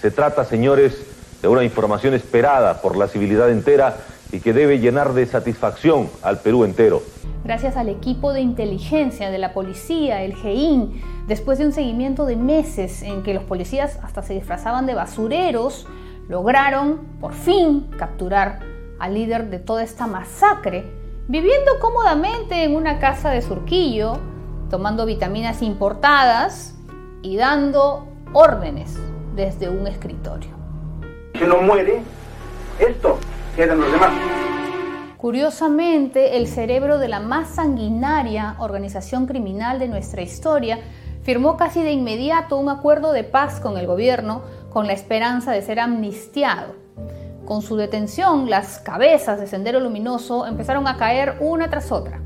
Speaker 14: Se trata, señores, de una información esperada por la civilidad entera y que debe llenar de satisfacción al Perú entero.
Speaker 10: Gracias al equipo de inteligencia de la policía, el GEIN, después de un seguimiento de meses en que los policías hasta se disfrazaban de basureros, lograron por fin capturar al líder de toda esta masacre, viviendo cómodamente en una casa de Surquillo, tomando vitaminas importadas y dando órdenes desde un escritorio.
Speaker 13: Si no muere, esto
Speaker 10: Curiosamente, el cerebro de la más sanguinaria organización criminal de nuestra historia firmó casi de inmediato un acuerdo de paz con el gobierno con la esperanza de ser amnistiado. Con su detención, las cabezas de Sendero Luminoso empezaron a caer una tras otra.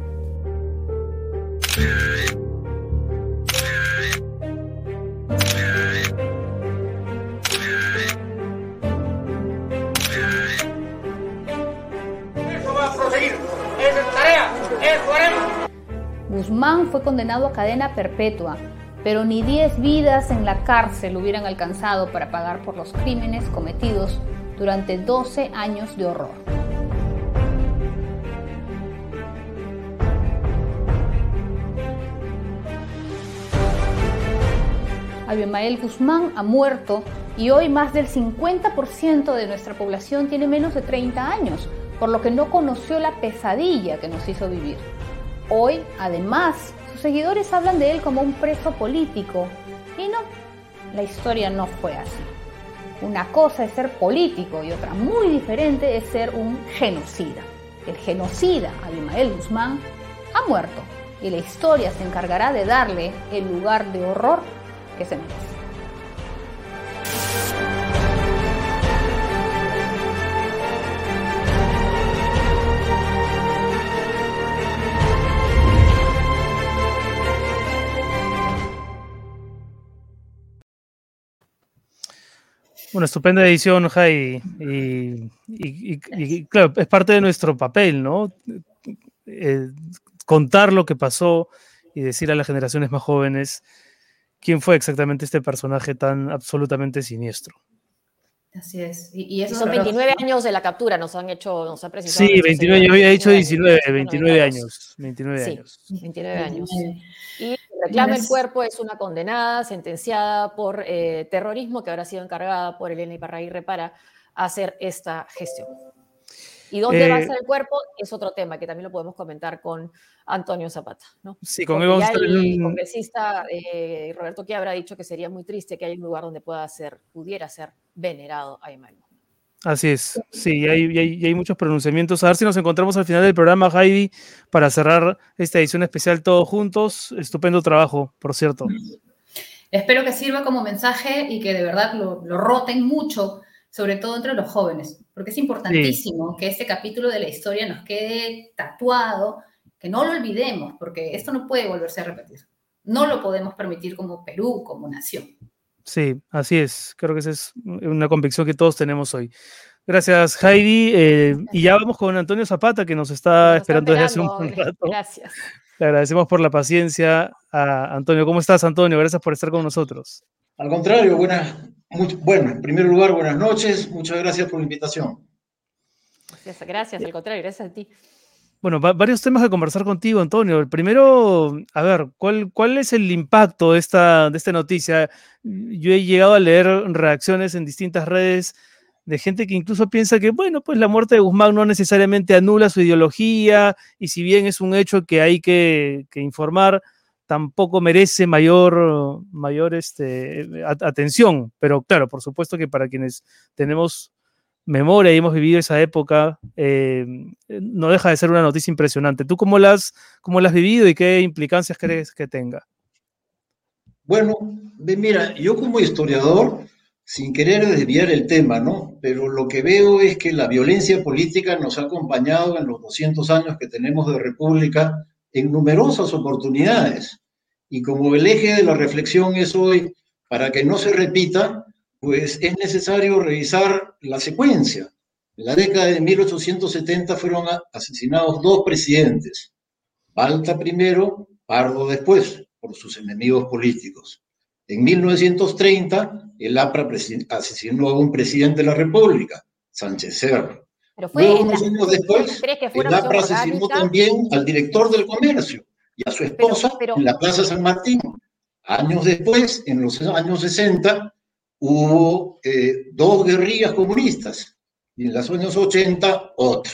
Speaker 10: Guzmán fue condenado a cadena perpetua, pero ni 10 vidas en la cárcel hubieran alcanzado para pagar por los crímenes cometidos durante 12 años de horror. Abimael Guzmán ha muerto y hoy más del 50% de nuestra población tiene menos de 30 años, por lo que no conoció la pesadilla que nos hizo vivir. Hoy, además, sus seguidores hablan de él como un preso político. Y no, la historia no fue así. Una cosa es ser político y otra muy diferente es ser un genocida. El genocida, Abimael Guzmán, ha muerto y la historia se encargará de darle el lugar de horror que se merece.
Speaker 1: Una estupenda edición, Jai. Y, y- y- y, claro, es parte de nuestro papel, ¿no? Eh, contar lo que pasó y decir a las generaciones más jóvenes quién fue exactamente este personaje tan absolutamente siniestro.
Speaker 10: Así es. Y, y eso
Speaker 2: son
Speaker 10: es lo-
Speaker 2: 29 años de la captura, nos han hecho, nos han precisado.
Speaker 1: Sí,
Speaker 2: nuestros
Speaker 1: 29, yo había dicho 19,
Speaker 2: 19
Speaker 1: 29 años. 29
Speaker 2: Sí,
Speaker 1: años.
Speaker 2: 29 años. Y reclama el cuerpo, es una condenada, sentenciada por eh, terrorismo, que habrá sido encargada por Elena Iparraguirre para hacer esta gestión. ¿Y dónde va a
Speaker 1: Eh,
Speaker 2: estar el cuerpo? Es otro tema que también lo podemos comentar con Antonio Zapata. ¿no?
Speaker 1: Sí, con
Speaker 2: Porque el
Speaker 1: un-
Speaker 2: congresista eh, Roberto Quiabra ha dicho que sería muy triste que haya un lugar donde pueda ser, pudiera ser venerado a Imael.
Speaker 1: Así es, sí, y hay, hay- hay muchos pronunciamientos. A ver si nos encontramos al final del programa, Heidi, para cerrar esta edición especial todos juntos. Estupendo trabajo, por cierto.
Speaker 10: Espero que sirva como mensaje y que de verdad lo, lo roten mucho, sobre todo entre los jóvenes, porque es importantísimo que este capítulo de la historia nos quede tatuado, que no lo olvidemos, porque esto no puede volverse a repetir. No lo podemos permitir como Perú, como nación.
Speaker 1: Sí, así es. Creo que esa es una convicción que todos tenemos hoy. Gracias, Heidi. eh, y ya vamos con Antonio Zapata, que nos está esperando desde hace un buen rato.
Speaker 2: Gracias.
Speaker 1: Le agradecemos por la paciencia a Antonio. ¿Cómo estás, Antonio? Gracias por estar con nosotros.
Speaker 15: Al contrario, buenas, bueno, en primer lugar, buenas noches, muchas gracias por la invitación.
Speaker 2: Gracias, gracias, al contrario, gracias a ti.
Speaker 1: Bueno, va- varios temas que conversar contigo, Antonio. El primero, a ver, ¿cuál, cuál es el impacto de esta, de esta noticia? Yo he llegado a leer reacciones en distintas redes de gente que incluso piensa que, bueno, pues la muerte de Guzmán no necesariamente anula su ideología y si bien es un hecho que hay que, que informar, tampoco merece mayor, mayor este, atención. Pero claro, por supuesto que para quienes tenemos memoria y hemos vivido esa época, eh, no deja de ser una noticia impresionante. ¿Tú cómo la, has, cómo la has vivido y qué implicancias crees que tenga?
Speaker 15: Bueno, mira, yo como historiador, sin querer desviar el tema, ¿no? Pero lo que veo es que la violencia política nos ha acompañado en los 200 años que tenemos de república en numerosas oportunidades. Y como el eje de la reflexión es hoy, para que no se repita, pues es necesario revisar la secuencia. En la década de 1870 fueron asesinados dos presidentes, Balta primero, Pardo después, por sus enemigos políticos. En 1930, el APRA asesinó a un presidente de la República, Sánchez Cerro. Pero fue Luego, unos años después, el APRA asesinó también al director del comercio y a su esposa en la Plaza San Martín. Años después, en los años 60, hubo eh, dos guerrillas comunistas y en los años 80 otra,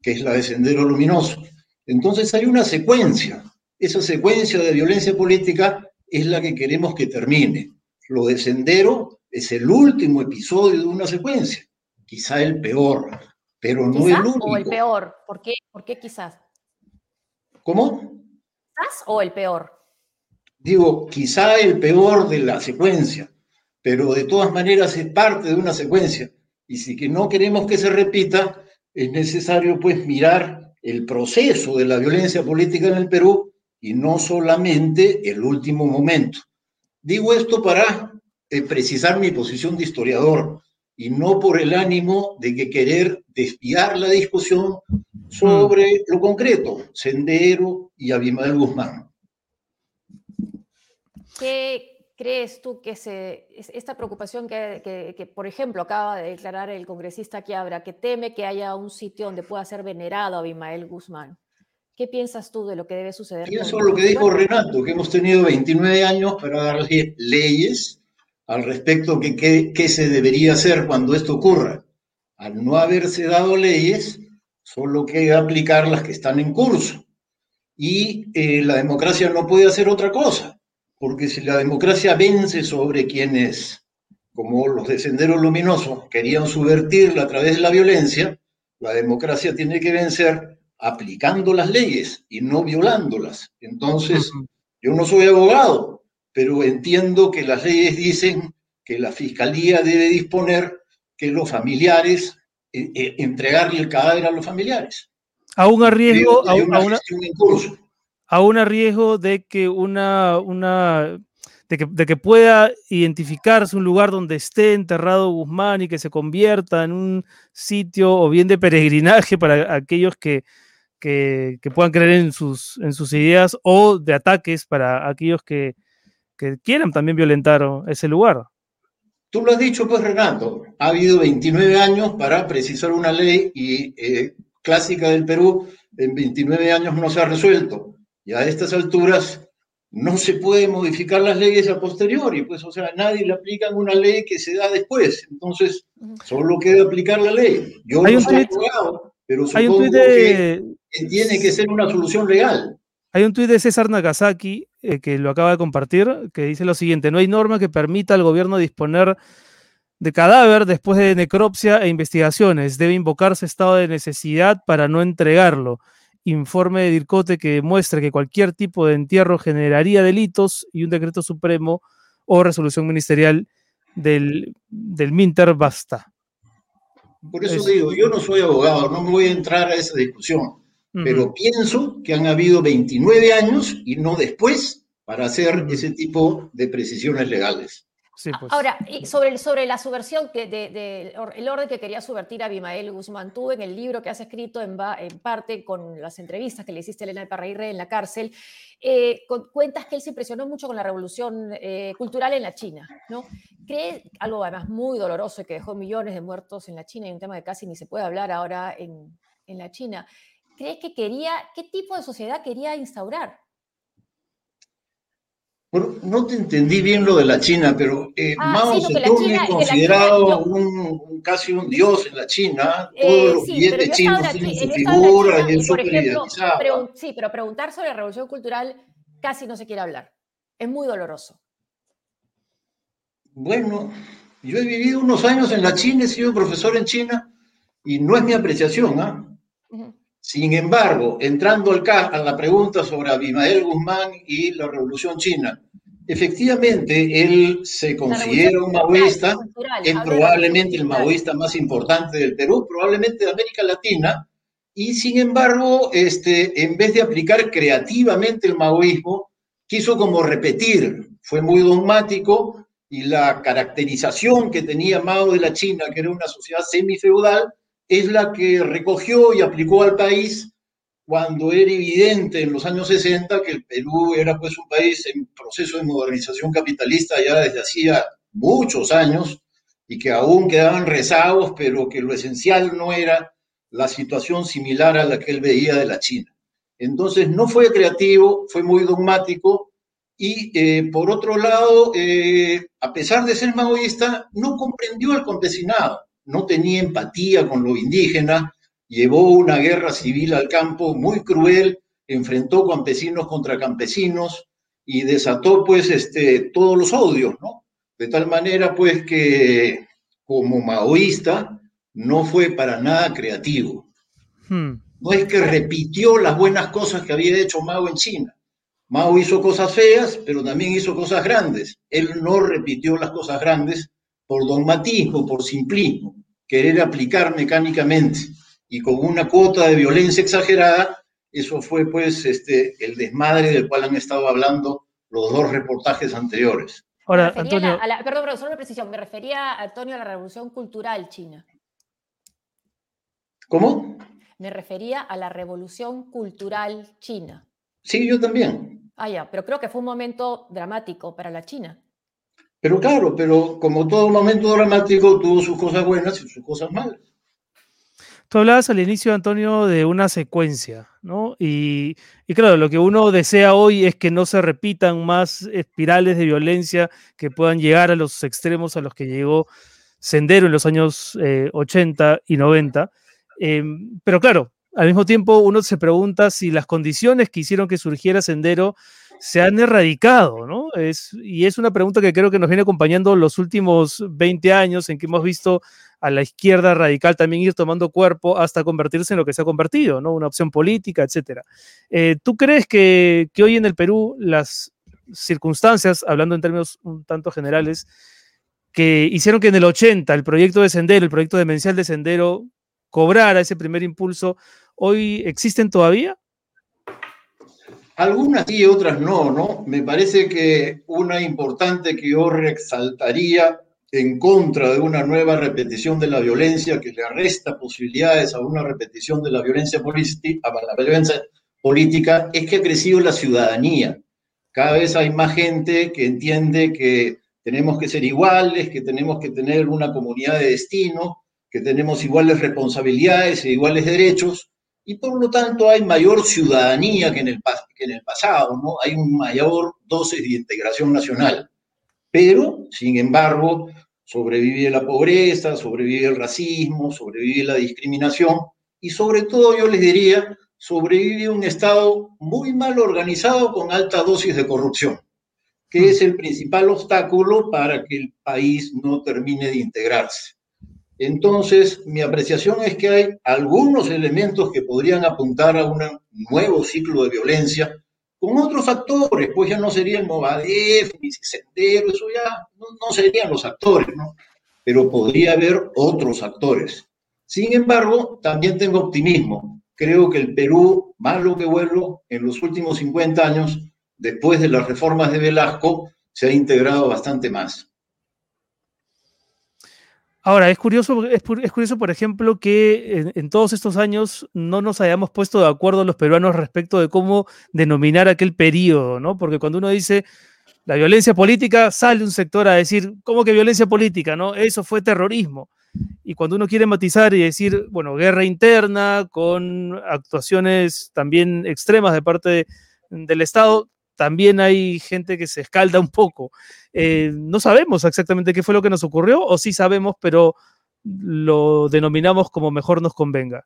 Speaker 15: que es la de Sendero Luminoso. Entonces hay una secuencia. Esa secuencia de violencia política es la que queremos que termine. Lo de Sendero es el último episodio de una secuencia, quizá el peor, pero no el único.
Speaker 2: ¿O el peor? ¿Por qué, ¿Por qué quizás?
Speaker 15: ¿Cómo?
Speaker 2: ¿Quizás o el peor?
Speaker 15: Digo, quizá el peor de la secuencia, pero de todas maneras es parte de una secuencia. Y si que no queremos que se repita, es necesario pues mirar el proceso de la violencia política en el Perú y no solamente el último momento. Digo esto para eh, precisar mi posición de historiador y no por el ánimo de que querer desviar la discusión sobre lo concreto, Sendero y Abimael Guzmán.
Speaker 2: ¿Qué, crees tú que se, esta preocupación que, por ejemplo, acaba de declarar el congresista Quiabra, que teme que haya un sitio donde pueda ser venerado a Abimael Guzmán? ¿Qué piensas tú de lo que debe suceder?
Speaker 15: Pienso lo que dijo Renato, que hemos tenido 29 años para darle leyes al respecto que qué se debería hacer cuando esto ocurra. Al no haberse dado leyes, solo queda aplicar las que están en curso. Y eh, la democracia no puede hacer otra cosa porque si la democracia vence sobre quienes, como los de Sendero Luminoso, querían subvertirla a través de la violencia, la democracia tiene que vencer aplicando las leyes y no violándolas. Entonces, yo no soy abogado, pero entiendo que las leyes dicen que la fiscalía debe disponer que los familiares, eh, eh, entregarle el cadáver a los familiares.
Speaker 1: Aún a riesgo, a, una, aún a riesgo de que una, una de que, de que, pueda identificarse un lugar donde esté enterrado Guzmán y que se convierta en un sitio o bien de peregrinaje para aquellos que, que, puedan creer en sus, en sus ideas o de ataques para aquellos que, que quieran también violentar ese lugar.
Speaker 15: Tú lo has dicho, pues, Renato, ha habido 29 años para precisar una ley y eh, clásica del Perú, en 29 años no se ha resuelto y a estas alturas no se puede modificar las leyes a posteriori, pues, o sea, nadie le aplica una ley que se da después. Entonces, solo queda aplicar la ley. Yo no soy abogado, pero supongo que tiene que ser una solución legal.
Speaker 1: Hay un tuit de César Nagasaki eh, que lo acaba de compartir, que dice lo siguiente, no hay norma que permita al gobierno disponer de cadáver después de necropsia e investigaciones. Debe invocarse estado de necesidad para no entregarlo informe de DIRCOTE que demuestre que cualquier tipo de entierro generaría delitos y un decreto supremo o resolución ministerial del, del Minter basta.
Speaker 15: Por eso digo, yo no soy abogado, no me voy a entrar a esa discusión, pero pienso que han habido 29 años y no después para hacer ese tipo de precisiones legales.
Speaker 2: Pues. Ahora, sobre, sobre la subversión, que de, el orden que quería subvertir a Abimael Guzmán, tú en el libro que has escrito en, en parte con las entrevistas que le hiciste a Elena Parraírre en la cárcel, eh, cuentas que él se impresionó mucho con la revolución eh, cultural en la China, ¿no? Cree algo además muy doloroso y que dejó millones de muertos en la China y un tema que casi ni se puede hablar ahora en, en la China. ¿Cree que quería, qué tipo de sociedad quería instaurar?
Speaker 15: Bueno, no te entendí bien lo de la China, pero eh,
Speaker 2: Ah,
Speaker 15: Mao
Speaker 2: sí,
Speaker 15: Zedong
Speaker 2: China-
Speaker 15: es considerado
Speaker 2: China-
Speaker 15: un, un- casi un dios en la China.
Speaker 2: Eh,
Speaker 15: Todos los
Speaker 2: sí,
Speaker 15: billetes chinos tienen su figura y es súper
Speaker 2: sí, pero preguntar sobre la revolución cultural casi no se quiere hablar. Es muy doloroso.
Speaker 15: Bueno, yo he vivido unos años en la China, he sido profesor en China y no es mi apreciación, ¿ah? Sin embargo, entrando al ca- a la pregunta sobre Abimael Guzmán y la Revolución China, efectivamente él se considera un maoísta,
Speaker 2: cultural,
Speaker 15: es probablemente el maoísta más importante del Perú, probablemente de América Latina, y sin embargo, este, en vez de aplicar creativamente el maoísmo, quiso como repetir, fue muy dogmático y la caracterización que tenía Mao de la China, que era una sociedad semifeudal, es la que recogió y aplicó al país cuando era evidente en los años 60 que el Perú era pues un país en proceso de modernización capitalista ya desde hacía muchos años y que aún quedaban rezagos, pero que lo esencial no era la situación similar a la que él veía de la China. Entonces no fue creativo, fue muy dogmático y eh, por otro lado, eh, a pesar de ser maoísta, no comprendió al campesinado, no tenía empatía con lo indígena, llevó una guerra civil al campo muy cruel, enfrentó campesinos contra campesinos y desató pues este, todos los odios, ¿no? De tal manera pues que como maoísta no fue para nada creativo.
Speaker 1: Hmm.
Speaker 15: No es que repitió las buenas cosas que había hecho Mao en China. Mao hizo cosas feas, pero también hizo cosas grandes. Él no repitió las cosas grandes por dogmatismo, por simplismo, querer aplicar mecánicamente y con una cuota de violencia exagerada. Eso fue pues este, el desmadre del cual han estado hablando los dos reportajes anteriores.
Speaker 1: Ahora,
Speaker 2: a la-
Speaker 1: Antonio,
Speaker 2: a la- perdón, perdón, solo una precisión. Me refería, Antonio, a la revolución cultural china.
Speaker 15: ¿Cómo?
Speaker 2: Me refería a la revolución cultural china.
Speaker 15: Sí, yo también.
Speaker 2: Ah, ya, pero creo que fue un momento dramático para la China.
Speaker 15: Pero claro, pero como todo momento dramático tuvo sus cosas buenas y sus cosas malas.
Speaker 1: tú hablabas al inicio, Antonio, de una secuencia, ¿no? Y, y claro, lo que uno desea hoy es que no se repitan más espirales de violencia que puedan llegar a los extremos a los que llegó Sendero en los años eh, 80 y 90. Em, pero claro, al mismo tiempo uno se pregunta si las condiciones que hicieron que surgiera Sendero se han erradicado, ¿no? Es, y es una pregunta que creo que nos viene acompañando los últimos 20 años en que hemos visto a la izquierda radical también ir tomando cuerpo hasta convertirse en lo que se ha convertido, ¿no? Una opción política, etcétera. Eh, ¿Tú crees que, que hoy en el Perú las circunstancias, hablando en términos un tanto generales, que hicieron que en el 80 el proyecto de Sendero, el proyecto demencial de Sendero, cobrara ese primer impulso, hoy existen todavía?
Speaker 15: Algunas sí, otras no, ¿no? Me parece que una importante que yo resaltaría en contra de una nueva repetición de la violencia que le resta posibilidades a una repetición de la violencia, la violencia política es que ha crecido la ciudadanía. Cada vez hay más gente que entiende que tenemos que ser iguales, que tenemos que tener una comunidad de destino, que tenemos iguales responsabilidades e iguales derechos, y por lo tanto hay mayor ciudadanía que en el, que en el pasado, ¿no? Hay un mayor dosis de integración nacional. Pero, sin embargo, sobrevive la pobreza, sobrevive el racismo, sobrevive la discriminación y sobre todo yo les diría, sobrevive un Estado muy mal organizado con alta dosis de corrupción, que es el principal obstáculo para que el país no termine de integrarse. Entonces, mi apreciación es que hay algunos elementos que podrían apuntar a un nuevo ciclo de violencia con otros actores, pues ya no sería el Movadef, ni Sendero, eso ya no, no serían los actores, ¿no? Pero podría haber otros actores. Sin embargo, también tengo optimismo. Creo que el Perú, malo que vuelo, en los últimos 50 años, después de las reformas de Velasco, se ha integrado bastante más.
Speaker 1: Ahora, es curioso, es, es curioso, por ejemplo, que en, todos estos años no nos hayamos puesto de acuerdo los peruanos respecto de cómo denominar aquel periodo, ¿no? Porque cuando uno dice la violencia política, sale un sector a decir, ¿cómo que violencia política? ¿No? Eso fue terrorismo. Y cuando uno quiere matizar y decir, bueno, guerra interna con actuaciones también extremas de parte de- del Estado, también hay gente que se escalda un poco. Eh, no sabemos exactamente qué fue lo que nos ocurrió, o sí sabemos, pero lo denominamos como mejor nos convenga.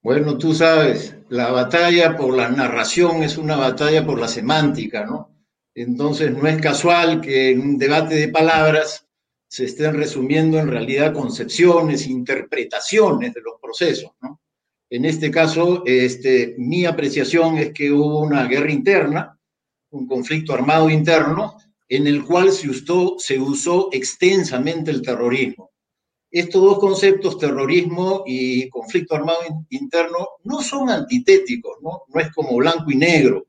Speaker 15: Bueno, tú sabes, la batalla por la narración es una batalla por la semántica, ¿no? Entonces no es casual que en un debate de palabras se estén resumiendo en realidad concepciones, interpretaciones de los procesos, ¿no? En este caso, este, mi apreciación es que hubo una guerra interna, un conflicto armado interno, en el cual se usó, extensamente el terrorismo. Estos dos conceptos, terrorismo y conflicto armado interno, no son antitéticos, no, no es como blanco y negro.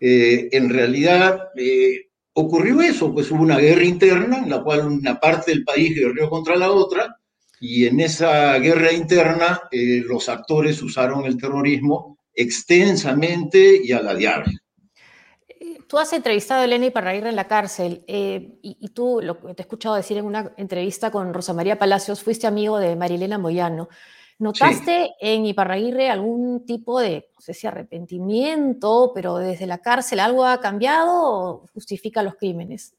Speaker 15: Eh, en realidad eh, ocurrió eso, pues hubo una guerra interna en la cual una parte del país guerreó contra la otra, y en esa guerra interna eh, los actores usaron el terrorismo extensamente y a la diaria.
Speaker 2: Tú has entrevistado a Elena Iparraguirre en la cárcel eh, y, tú, lo que te he escuchado decir en una entrevista con Rosa María Palacios, fuiste amigo de Marilena Moyano. ¿Notaste en Iparraguirre algún tipo de, no sé si arrepentimiento, pero desde la cárcel algo ha cambiado o justifica los crímenes?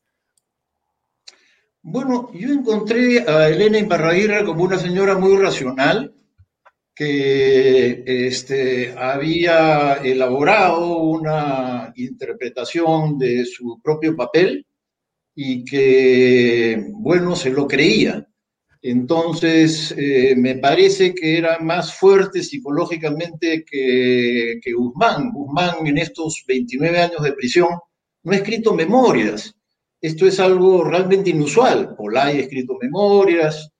Speaker 15: Bueno, yo encontré a Elena Iparraguirre como una señora muy racional, que este, había elaborado una interpretación de su propio papel y que, bueno, se lo creía. Entonces, eh, me parece que era más fuerte psicológicamente que, que Guzmán. Guzmán en estos 29 años de prisión no ha escrito memorias, esto es algo realmente inusual. Polay ha escrito memorias.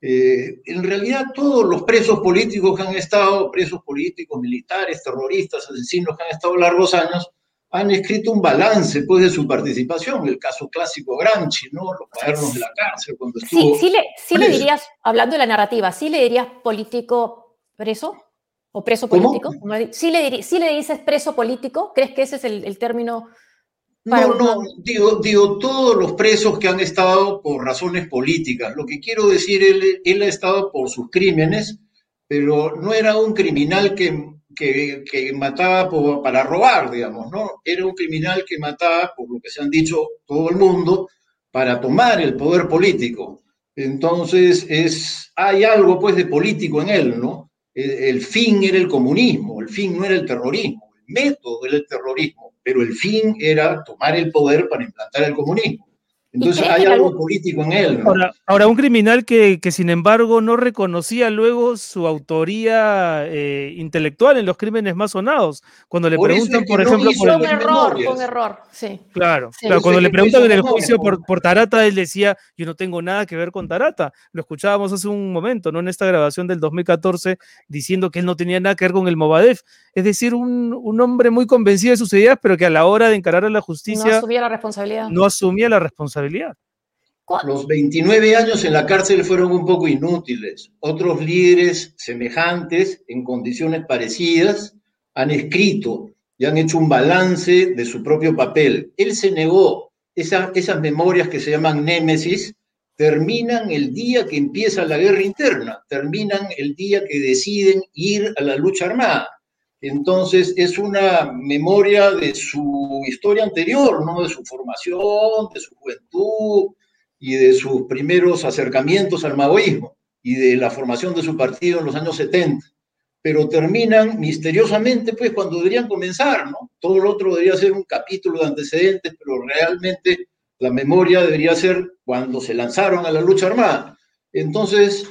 Speaker 15: Eh, en realidad todos los presos políticos que han estado, presos políticos, militares, terroristas, asesinos que han estado largos años, han escrito un balance pues, de su participación. El caso clásico Gramsci, ¿no? Los cuadernos de la cárcel, cuando estuvo...
Speaker 2: Sí, sí, le, dirías, hablando de la narrativa, ¿sí le dirías político preso? ¿O preso político? ¿Sí le, ¿Sí le dices preso político? ¿Crees que ese es el, el término
Speaker 15: no, no, digo, digo, todos los presos que han estado por razones políticas. Lo que quiero decir, él, él ha estado por sus crímenes, pero no era un criminal que, que, mataba para robar, digamos, ¿no? Era un criminal que mataba, por lo que se han dicho todo el mundo, para tomar el poder político. Entonces, es, hay algo pues de político en él, ¿no? el fin era el comunismo, el fin no era el terrorismo, el método era el terrorismo pero el fin era tomar el poder para implantar el comunismo. Entonces hay algo político en él.
Speaker 1: Ahora, un criminal que, que, sin embargo no reconocía luego su autoría eh, intelectual en los crímenes más sonados. Cuando le preguntan, por ejemplo,
Speaker 2: por el... un error, un error, sí.
Speaker 1: Claro, cuando le preguntan en el juicio por, por, Tarata, él decía, yo no tengo nada que ver con Tarata. Lo escuchábamos hace un momento, ¿no? En esta grabación del 2014, diciendo que él no tenía nada que ver con el Movadef. Es decir, un, un hombre muy convencido de sus ideas, pero que a la hora de encarar a la justicia... No
Speaker 2: asumía la responsabilidad.
Speaker 1: No asumía la responsabilidad
Speaker 15: los 29 años en la cárcel fueron un poco inútiles. Otros líderes semejantes, en condiciones parecidas, han escrito y han hecho un balance de su propio papel. Él se negó. esas memorias que se llaman némesis terminan el día que empieza la guerra interna, terminan el día que deciden ir a la lucha armada. Entonces es una memoria de su historia anterior, ¿no? De su formación, de su juventud y de sus primeros acercamientos al maoísmo y de la formación de su partido en los años 70. Pero terminan misteriosamente, pues, cuando deberían comenzar, ¿no? Todo lo otro debería ser un capítulo de antecedentes, pero realmente la memoria debería ser cuando se lanzaron a la lucha armada. Entonces,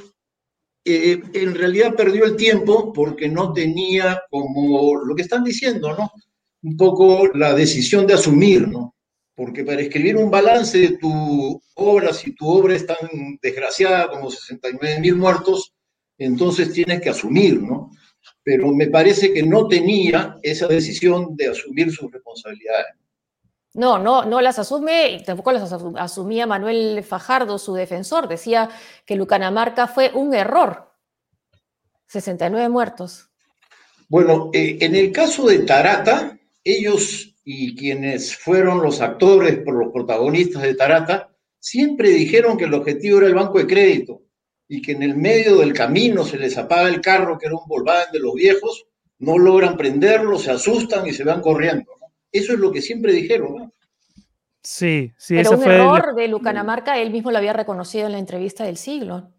Speaker 15: eh, en realidad perdió el tiempo porque no tenía como lo que están diciendo, ¿no? Un poco la decisión de asumir, ¿no? Porque para escribir un balance de tu obra, si tu obra es tan desgraciada como 69 mil muertos, entonces tienes que asumir, ¿no? Pero me parece que no tenía esa decisión de asumir sus responsabilidades.
Speaker 2: No, no, no las asume tampoco las asumía Manuel Fajardo, su defensor. Decía que Lucanamarca fue un error. 69 muertos.
Speaker 15: Bueno, eh, en el caso de Tarata, ellos y quienes fueron los actores, los protagonistas de Tarata, siempre dijeron que el objetivo era el banco de crédito y que en el medio del camino se les apaga el carro, que era un Volkswagen de los viejos, no logran prenderlo, se asustan y se van corriendo. Eso es lo que siempre dijeron. ¿no?
Speaker 1: Sí, sí,
Speaker 2: Pero
Speaker 1: ese
Speaker 2: un
Speaker 1: fue el-
Speaker 2: error de Lucanamarca, él mismo lo había reconocido en la entrevista del siglo.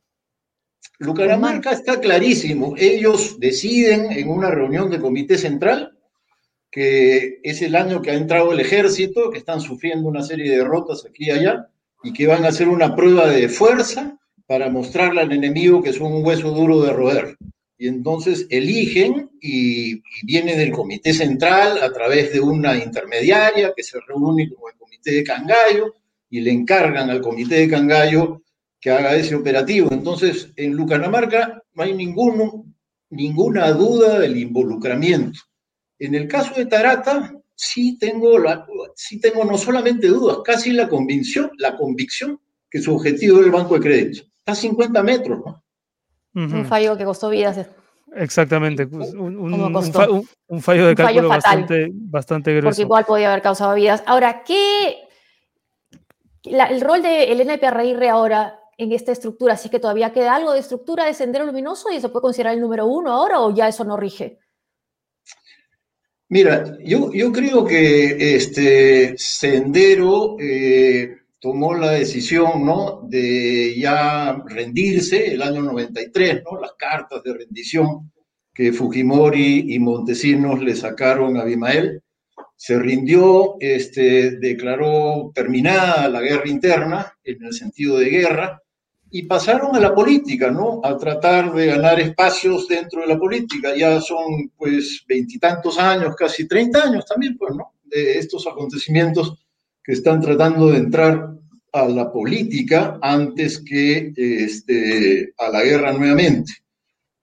Speaker 15: Lucanamarca está clarísimo. Ellos deciden en una reunión de comité central que es el año que ha entrado el ejército, que están sufriendo una serie de derrotas aquí y allá, y que van a hacer una prueba de fuerza para mostrarle al enemigo que son un hueso duro de roer. Y entonces eligen y, viene del comité central a través de una intermediaria que se reúne con el comité de Cangallo y le encargan al comité de Cangallo que haga ese operativo. Entonces, en Lucanamarca no hay ninguna duda del involucramiento. En el caso de Tarata, sí tengo, sí tengo no solamente dudas, casi la convicción, la convicción que su objetivo es el banco de crédito. Está a 50 metros, ¿no?
Speaker 2: Un fallo que costó vidas.
Speaker 1: Exactamente, pues, un, un-
Speaker 2: ¿Cómo
Speaker 1: un
Speaker 2: costó?
Speaker 1: fa- un- un fallo de
Speaker 2: fallo
Speaker 1: cálculo
Speaker 2: fatal.
Speaker 1: bastante, bastante
Speaker 2: porque
Speaker 1: grueso.
Speaker 2: igual podía haber causado vidas. Ahora, ¿qué la- el rol de Elena Perreirre ahora en esta estructura? Si es que todavía queda algo de estructura de Sendero Luminoso y se puede considerar el número uno ahora o ya eso no rige.
Speaker 15: Mira, yo, yo creo que este Sendero eh, tomó la decisión, ¿no? De ya rendirse el año 93, ¿no? Las cartas de rendición que Fujimori y Montesinos le sacaron a Abimael. Se rindió, este, declaró terminada la guerra interna, en el sentido de guerra, y pasaron a la política, ¿no? A tratar de ganar espacios dentro de la política. Ya son, pues, veintitantos años, casi 30 años también, pues, ¿no? De estos acontecimientos que están tratando de entrar a la política antes que este, a la guerra nuevamente.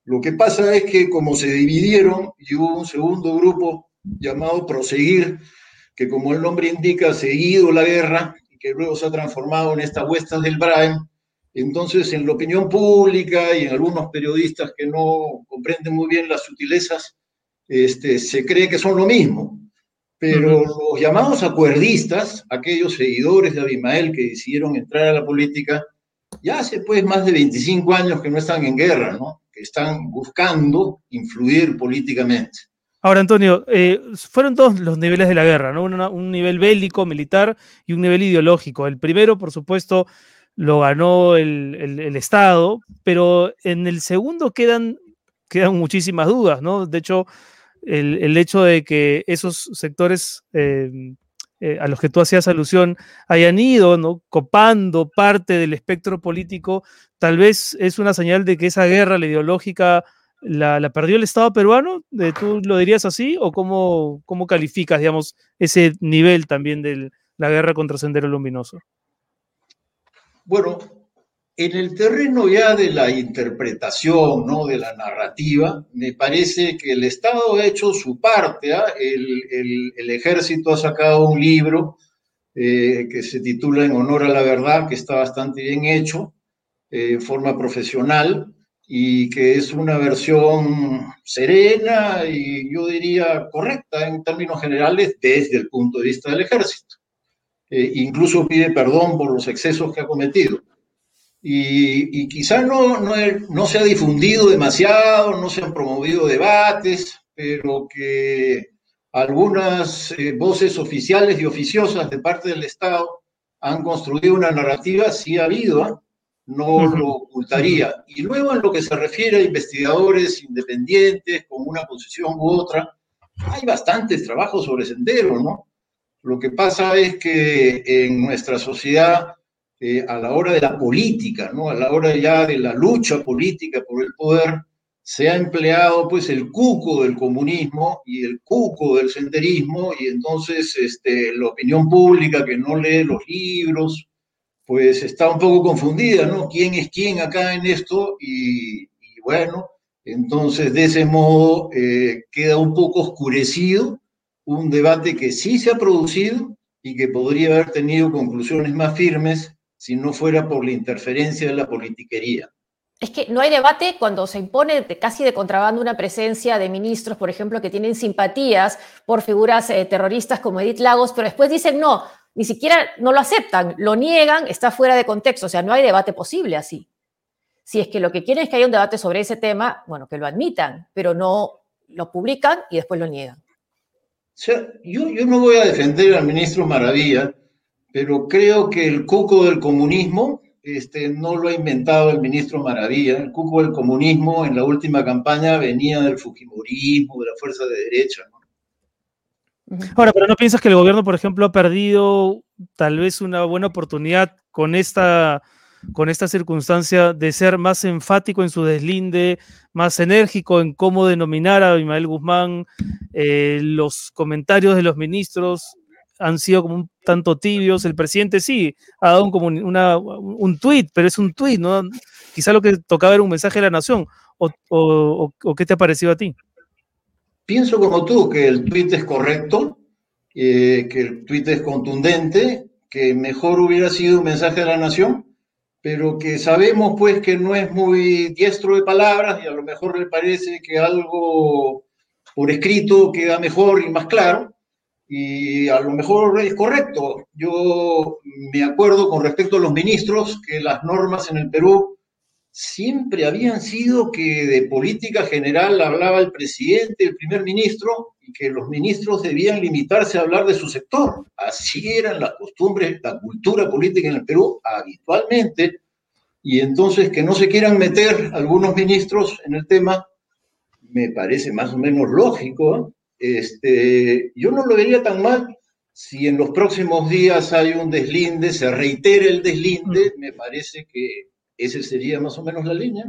Speaker 15: Lo que pasa es que como se dividieron y hubo un segundo grupo llamado Proseguir, que como el nombre indica, ha seguido la guerra y que luego se ha transformado en estas huestas del Braem, entonces en la opinión pública y en algunos periodistas que no comprenden muy bien las sutilezas, este, se cree que son lo mismo. Pero los llamados acuerdistas, aquellos seguidores de Abimael que decidieron entrar a la política, ya hace pues más de 25 años que no están en guerra, ¿no? Que están buscando influir políticamente.
Speaker 1: Ahora, Antonio, eh, fueron dos los niveles de la guerra, ¿no? Una- un nivel bélico, militar y un nivel ideológico. El primero, por supuesto, lo ganó el, el- el Estado, pero en el segundo quedan, quedan muchísimas dudas, ¿no? De hecho, el, hecho de que esos sectores eh, eh, a los que tú hacías alusión hayan ido, ¿no? Copando parte del espectro político, tal vez es una señal de que esa guerra, la ideológica, la, la perdió el Estado peruano. Eh, ¿Tú lo dirías así? ¿O cómo, cómo calificas, digamos, ese nivel también de la guerra contra Sendero Luminoso?
Speaker 15: Bueno, en el terreno ya de la interpretación, ¿no? De la narrativa, me parece que el Estado ha hecho su parte. ¿ah? El, el- el ejército ha sacado un libro eh, que se titula En honor a la verdad, que está bastante bien hecho, eh, en forma profesional, y que es una versión serena y yo diría correcta en términos generales desde el punto de vista del ejército. Eh, incluso pide perdón por los excesos que ha cometido y, y quizá no, no, no se ha difundido demasiado, no se han promovido debates, pero que algunas eh, voces oficiales y oficiosas de parte del Estado han construido una narrativa, sí ha habido, ¿ah? no lo ocultaría. Y luego en lo que se refiere a investigadores independientes con una posición u otra, hay bastantes trabajos sobre sendero, ¿no? Lo que pasa es que en nuestra sociedad eh, a la hora de la política, ¿no? A la hora ya de la lucha política por el poder, se ha empleado pues el cuco del comunismo y el cuco del senderismo y entonces este, la opinión pública que no lee los libros, pues está un poco confundida, ¿no? ¿Quién es quién acá en esto? Y, y bueno, entonces de ese modo eh, queda un poco oscurecido un debate que sí se ha producido y que podría haber tenido conclusiones más firmes si no fuera por la interferencia de la politiquería.
Speaker 2: Es que no hay debate cuando se impone de- casi de contrabando una presencia de ministros, por ejemplo, que tienen simpatías por figuras eh, terroristas como Edith Lagos, pero después dicen no, ni siquiera no lo aceptan, lo niegan, está fuera de contexto, o sea, no hay debate posible así. Si es que lo que quieren es que haya un debate sobre ese tema, bueno, que lo admitan, pero no lo publican y después lo niegan.
Speaker 15: sea, yo, yo no voy a defender al ministro Maravilla, pero creo que el cuco del comunismo este, no lo ha inventado el ministro Maravilla. El cuco del comunismo en la última campaña venía del Fujimorismo, de la fuerza de derecha. ¿no?
Speaker 1: Ahora, pero ¿no piensas que el gobierno, por ejemplo, ha perdido tal vez una buena oportunidad con esta, con esta circunstancia de ser más enfático en su deslinde, más enérgico en cómo denominar a Ismael Guzmán? Eh, los comentarios de los ministros han sido como un tanto tibios. El presidente sí ha dado un, como una, un tuit, pero es un tuit, ¿no? Quizá lo que tocaba era un mensaje de la nación. ¿O, qué te ha parecido a ti?
Speaker 15: Pienso como tú, que el tuit es correcto, eh, que el tuit es contundente, que mejor hubiera sido un mensaje de la nación, pero que sabemos pues que no es muy diestro de palabras y a lo mejor le parece que algo por escrito queda mejor y más claro y a lo mejor es correcto. Yo me acuerdo con respecto a los ministros que las normas en el Perú siempre habían sido que de política general hablaba el presidente, el primer ministro, y que los ministros debían limitarse a hablar de su sector. Así eran las costumbres, la cultura política en el Perú habitualmente, y entonces que no se quieran meter algunos ministros en el tema, me parece más o menos lógico. ¿eh? Este, yo no lo vería tan mal si en los próximos días hay un deslinde, se reitere el deslinde, me parece que ese sería más o menos la línea.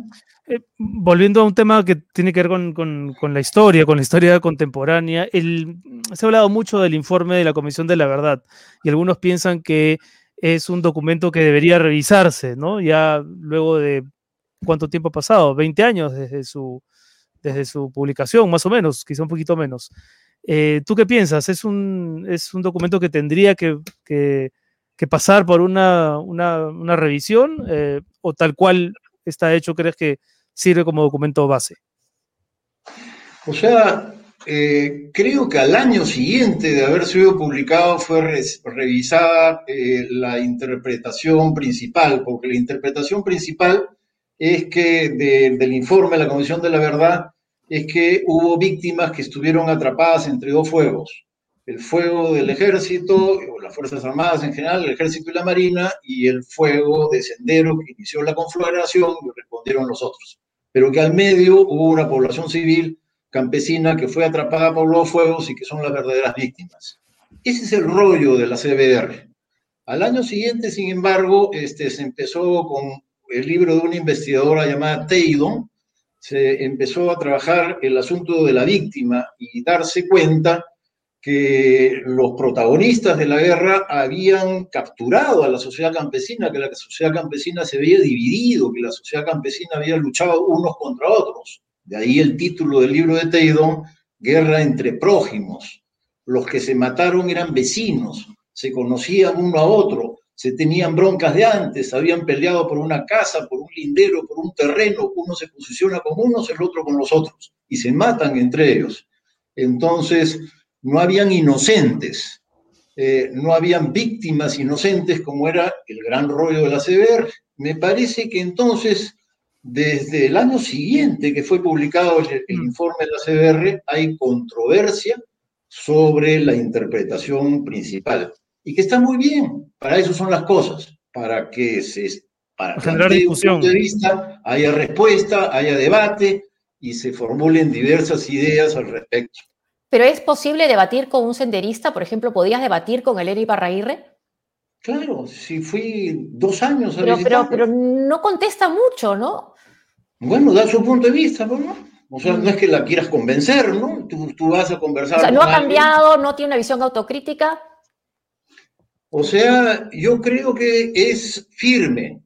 Speaker 1: Eh, volviendo a un tema que tiene que ver con, con, con la historia, con la historia contemporánea, el, se ha hablado mucho del informe de la Comisión de la Verdad y algunos piensan que es un documento que debería revisarse, ¿no? Ya luego de cuánto tiempo ha pasado, 20 años desde su, desde su publicación, más o menos, quizá un poquito menos. Eh, ¿Tú qué piensas? ¿Es un, ¿Es un documento que tendría que, que, que pasar por una, una, una revisión eh, o tal cual está hecho, crees que sirve como documento base?
Speaker 15: O sea, eh, creo que al año siguiente de haber sido publicado fue re revisada eh, la interpretación principal, porque la interpretación principal es que de, del informe de la Comisión de la Verdad es que hubo víctimas que estuvieron atrapadas entre dos fuegos. El fuego del ejército, o las Fuerzas Armadas en general, el ejército y la marina, y el fuego de sendero que inició la conflagración y respondieron los otros. Pero que al medio hubo una población civil campesina que fue atrapada por los fuegos y que son las verdaderas víctimas. Ese es el rollo de la CBR. Al año siguiente, sin embargo, este, se empezó con el libro de una investigadora llamada Teidon, se empezó a trabajar el asunto de la víctima y darse cuenta que los protagonistas de la guerra habían capturado a la sociedad campesina, que la sociedad campesina se había dividido, que la sociedad campesina había luchado unos contra otros. De ahí el título del libro de Teidon, Guerra entre prójimos. Los que se mataron eran vecinos, se conocían uno a otro, se tenían broncas de antes, habían peleado por una casa, por un lindero, por un terreno, uno se posiciona con unos, el otro con los otros, y se matan entre ellos. Entonces, no habían inocentes, eh, no habían víctimas inocentes como era el gran rollo de la CBR. Me parece que entonces, desde el año siguiente que fue publicado el, el informe de la CBR, hay controversia sobre la interpretación principal y que está muy bien. Para eso son las cosas, para que se para
Speaker 1: generar discusión.
Speaker 15: Un punto de vista, haya respuesta, haya debate y se formulen diversas ideas al respecto.
Speaker 2: ¿Pero es posible debatir con un senderista? Por ejemplo, ¿podías debatir con el Eri Barraguirre?
Speaker 15: Claro, si fui dos años a
Speaker 2: pero, pero, pero no contesta mucho, ¿no?
Speaker 15: Bueno, da su punto de vista, ¿no? O sea, no es que la quieras convencer, ¿no? Tú, tú vas a conversar
Speaker 2: O sea, no
Speaker 15: con
Speaker 2: ha
Speaker 15: alguien.
Speaker 2: cambiado, no tiene una visión autocrítica.
Speaker 15: O sea, yo creo que es firme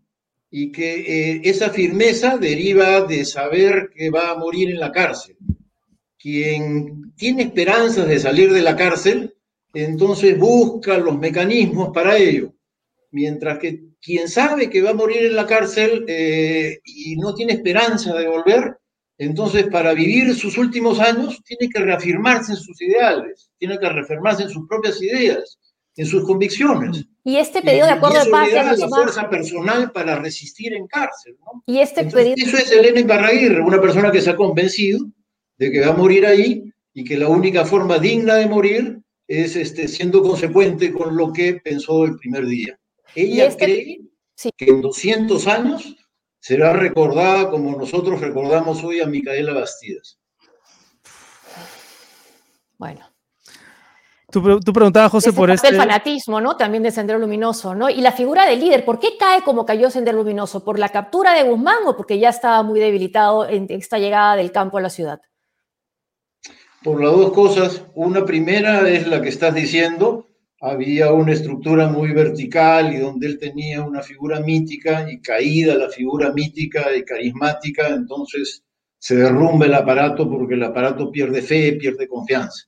Speaker 15: y que eh, esa firmeza deriva de saber que va a morir en la cárcel. Quien tiene esperanzas de salir de la cárcel, entonces busca los mecanismos para ello. Mientras que quien sabe que va a morir en la cárcel eh, y no tiene esperanza de volver, entonces para vivir sus últimos años tiene que reafirmarse en sus ideales, tiene que reafirmarse en sus propias ideas, en sus convicciones.
Speaker 2: Y este pedido de acuerdo
Speaker 15: y
Speaker 2: de
Speaker 15: eso
Speaker 2: paz
Speaker 15: le da
Speaker 2: de
Speaker 15: la fuerza personal para resistir en cárcel. ¿no?
Speaker 2: Y este
Speaker 15: Entonces,
Speaker 2: pedido.
Speaker 15: eso es Elena Ibarraguirre, una persona que se ha convencido de que va a morir ahí y que la única forma digna de morir es este, siendo consecuente con lo que pensó el primer día. Ella
Speaker 2: este-
Speaker 15: cree que en 200 años será recordada como nosotros recordamos hoy a Micaela Bastidas.
Speaker 2: Bueno.
Speaker 1: Tú, tú preguntabas, José, por este...
Speaker 2: del fanatismo, ¿no? También de Sendero Luminoso, ¿no? Y la figura del líder, ¿por qué cae como cayó Sendero Luminoso? ¿Por la captura de Guzmán o porque ya estaba muy debilitado en esta llegada del campo a la ciudad?
Speaker 15: Por las dos cosas, una primera es la que estás diciendo, había una estructura muy vertical y donde él tenía una figura mítica y caída la figura mítica y carismática, entonces se derrumba el aparato porque el aparato pierde fe, pierde confianza.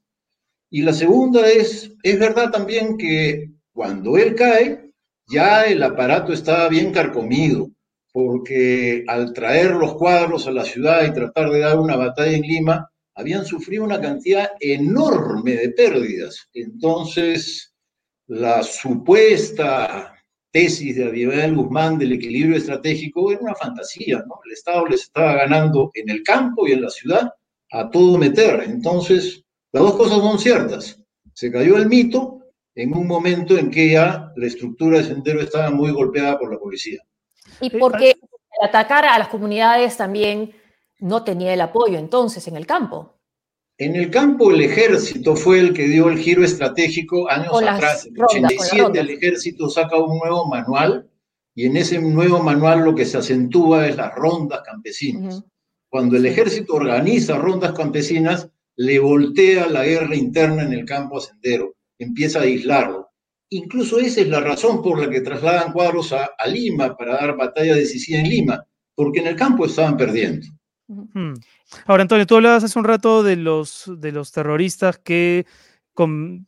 Speaker 15: Y la segunda es, es verdad también que cuando él cae, ya el aparato estaba bien carcomido, porque al traer los cuadros a la ciudad y tratar de dar una batalla en Lima, habían sufrido una cantidad enorme de pérdidas. Entonces, la supuesta tesis de Abimael Guzmán del equilibrio estratégico era una fantasía, ¿no? El Estado les estaba ganando en el campo y en la ciudad a todo meter. Entonces, las dos cosas son ciertas. Se cayó el mito en un momento en que ya la estructura de Sendero estaba muy golpeada por la policía.
Speaker 2: Y porque el atacar a las comunidades también no tenía el apoyo entonces en el campo.
Speaker 15: En el campo el ejército fue el que dio el giro estratégico años
Speaker 2: Con
Speaker 15: atrás. En
Speaker 2: rondas, con las
Speaker 15: 87
Speaker 2: rondas.
Speaker 15: el ejército saca un nuevo manual y en ese nuevo manual lo que se acentúa es las rondas campesinas. Cuando el ejército organiza rondas campesinas, le voltea la guerra interna en el campo Sendero, empieza a aislarlo. Incluso esa es la razón por la que trasladan cuadros a, Lima para dar batalla decisiva en Lima, porque en el campo estaban perdiendo.
Speaker 1: Hmm. Ahora, Antonio, tú hablabas hace un rato de los, de los terroristas que, con-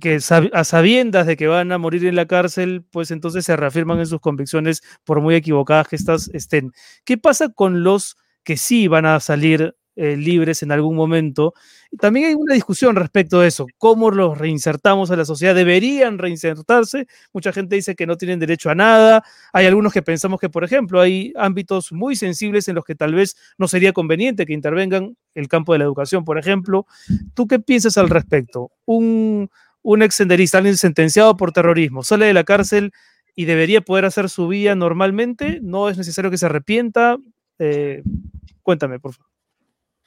Speaker 1: que a sabiendas de que van a morir en la cárcel, pues entonces se reafirman en sus convicciones por muy equivocadas que estas estén. ¿Qué pasa con los que sí van a salir eh, libres en algún momento? También hay una discusión respecto de eso. ¿Cómo los reinsertamos a la sociedad? ¿Deberían reinsertarse? Mucha gente dice que no tienen derecho a nada. Hay algunos que pensamos que, por ejemplo, hay ámbitos muy sensibles en los que tal vez no sería conveniente que intervengan el campo de la educación, por ejemplo. ¿Tú qué piensas al respecto? Un, un ex senderista, alguien sentenciado por terrorismo, sale de la cárcel y debería poder hacer su vida normalmente. ¿No es necesario que se arrepienta? Eh, cuéntame, por favor.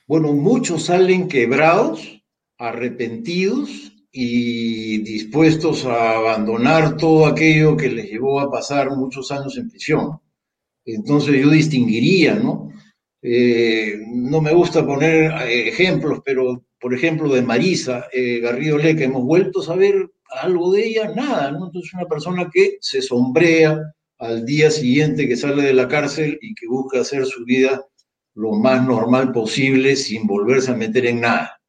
Speaker 15: Bueno, muchos salen quebrados, arrepentidos y dispuestos a abandonar todo aquello que les llevó a pasar muchos años en prisión. Entonces yo distinguiría, ¿no? Eh, no me gusta poner eh, ejemplos, pero por ejemplo de Marisa eh, Garrido Leca, hemos vuelto a saber algo de ella, nada, ¿no? Entonces una persona que se sombrea al día siguiente que sale de la cárcel y que busca hacer su vida lo más normal posible sin volverse a meter en nada.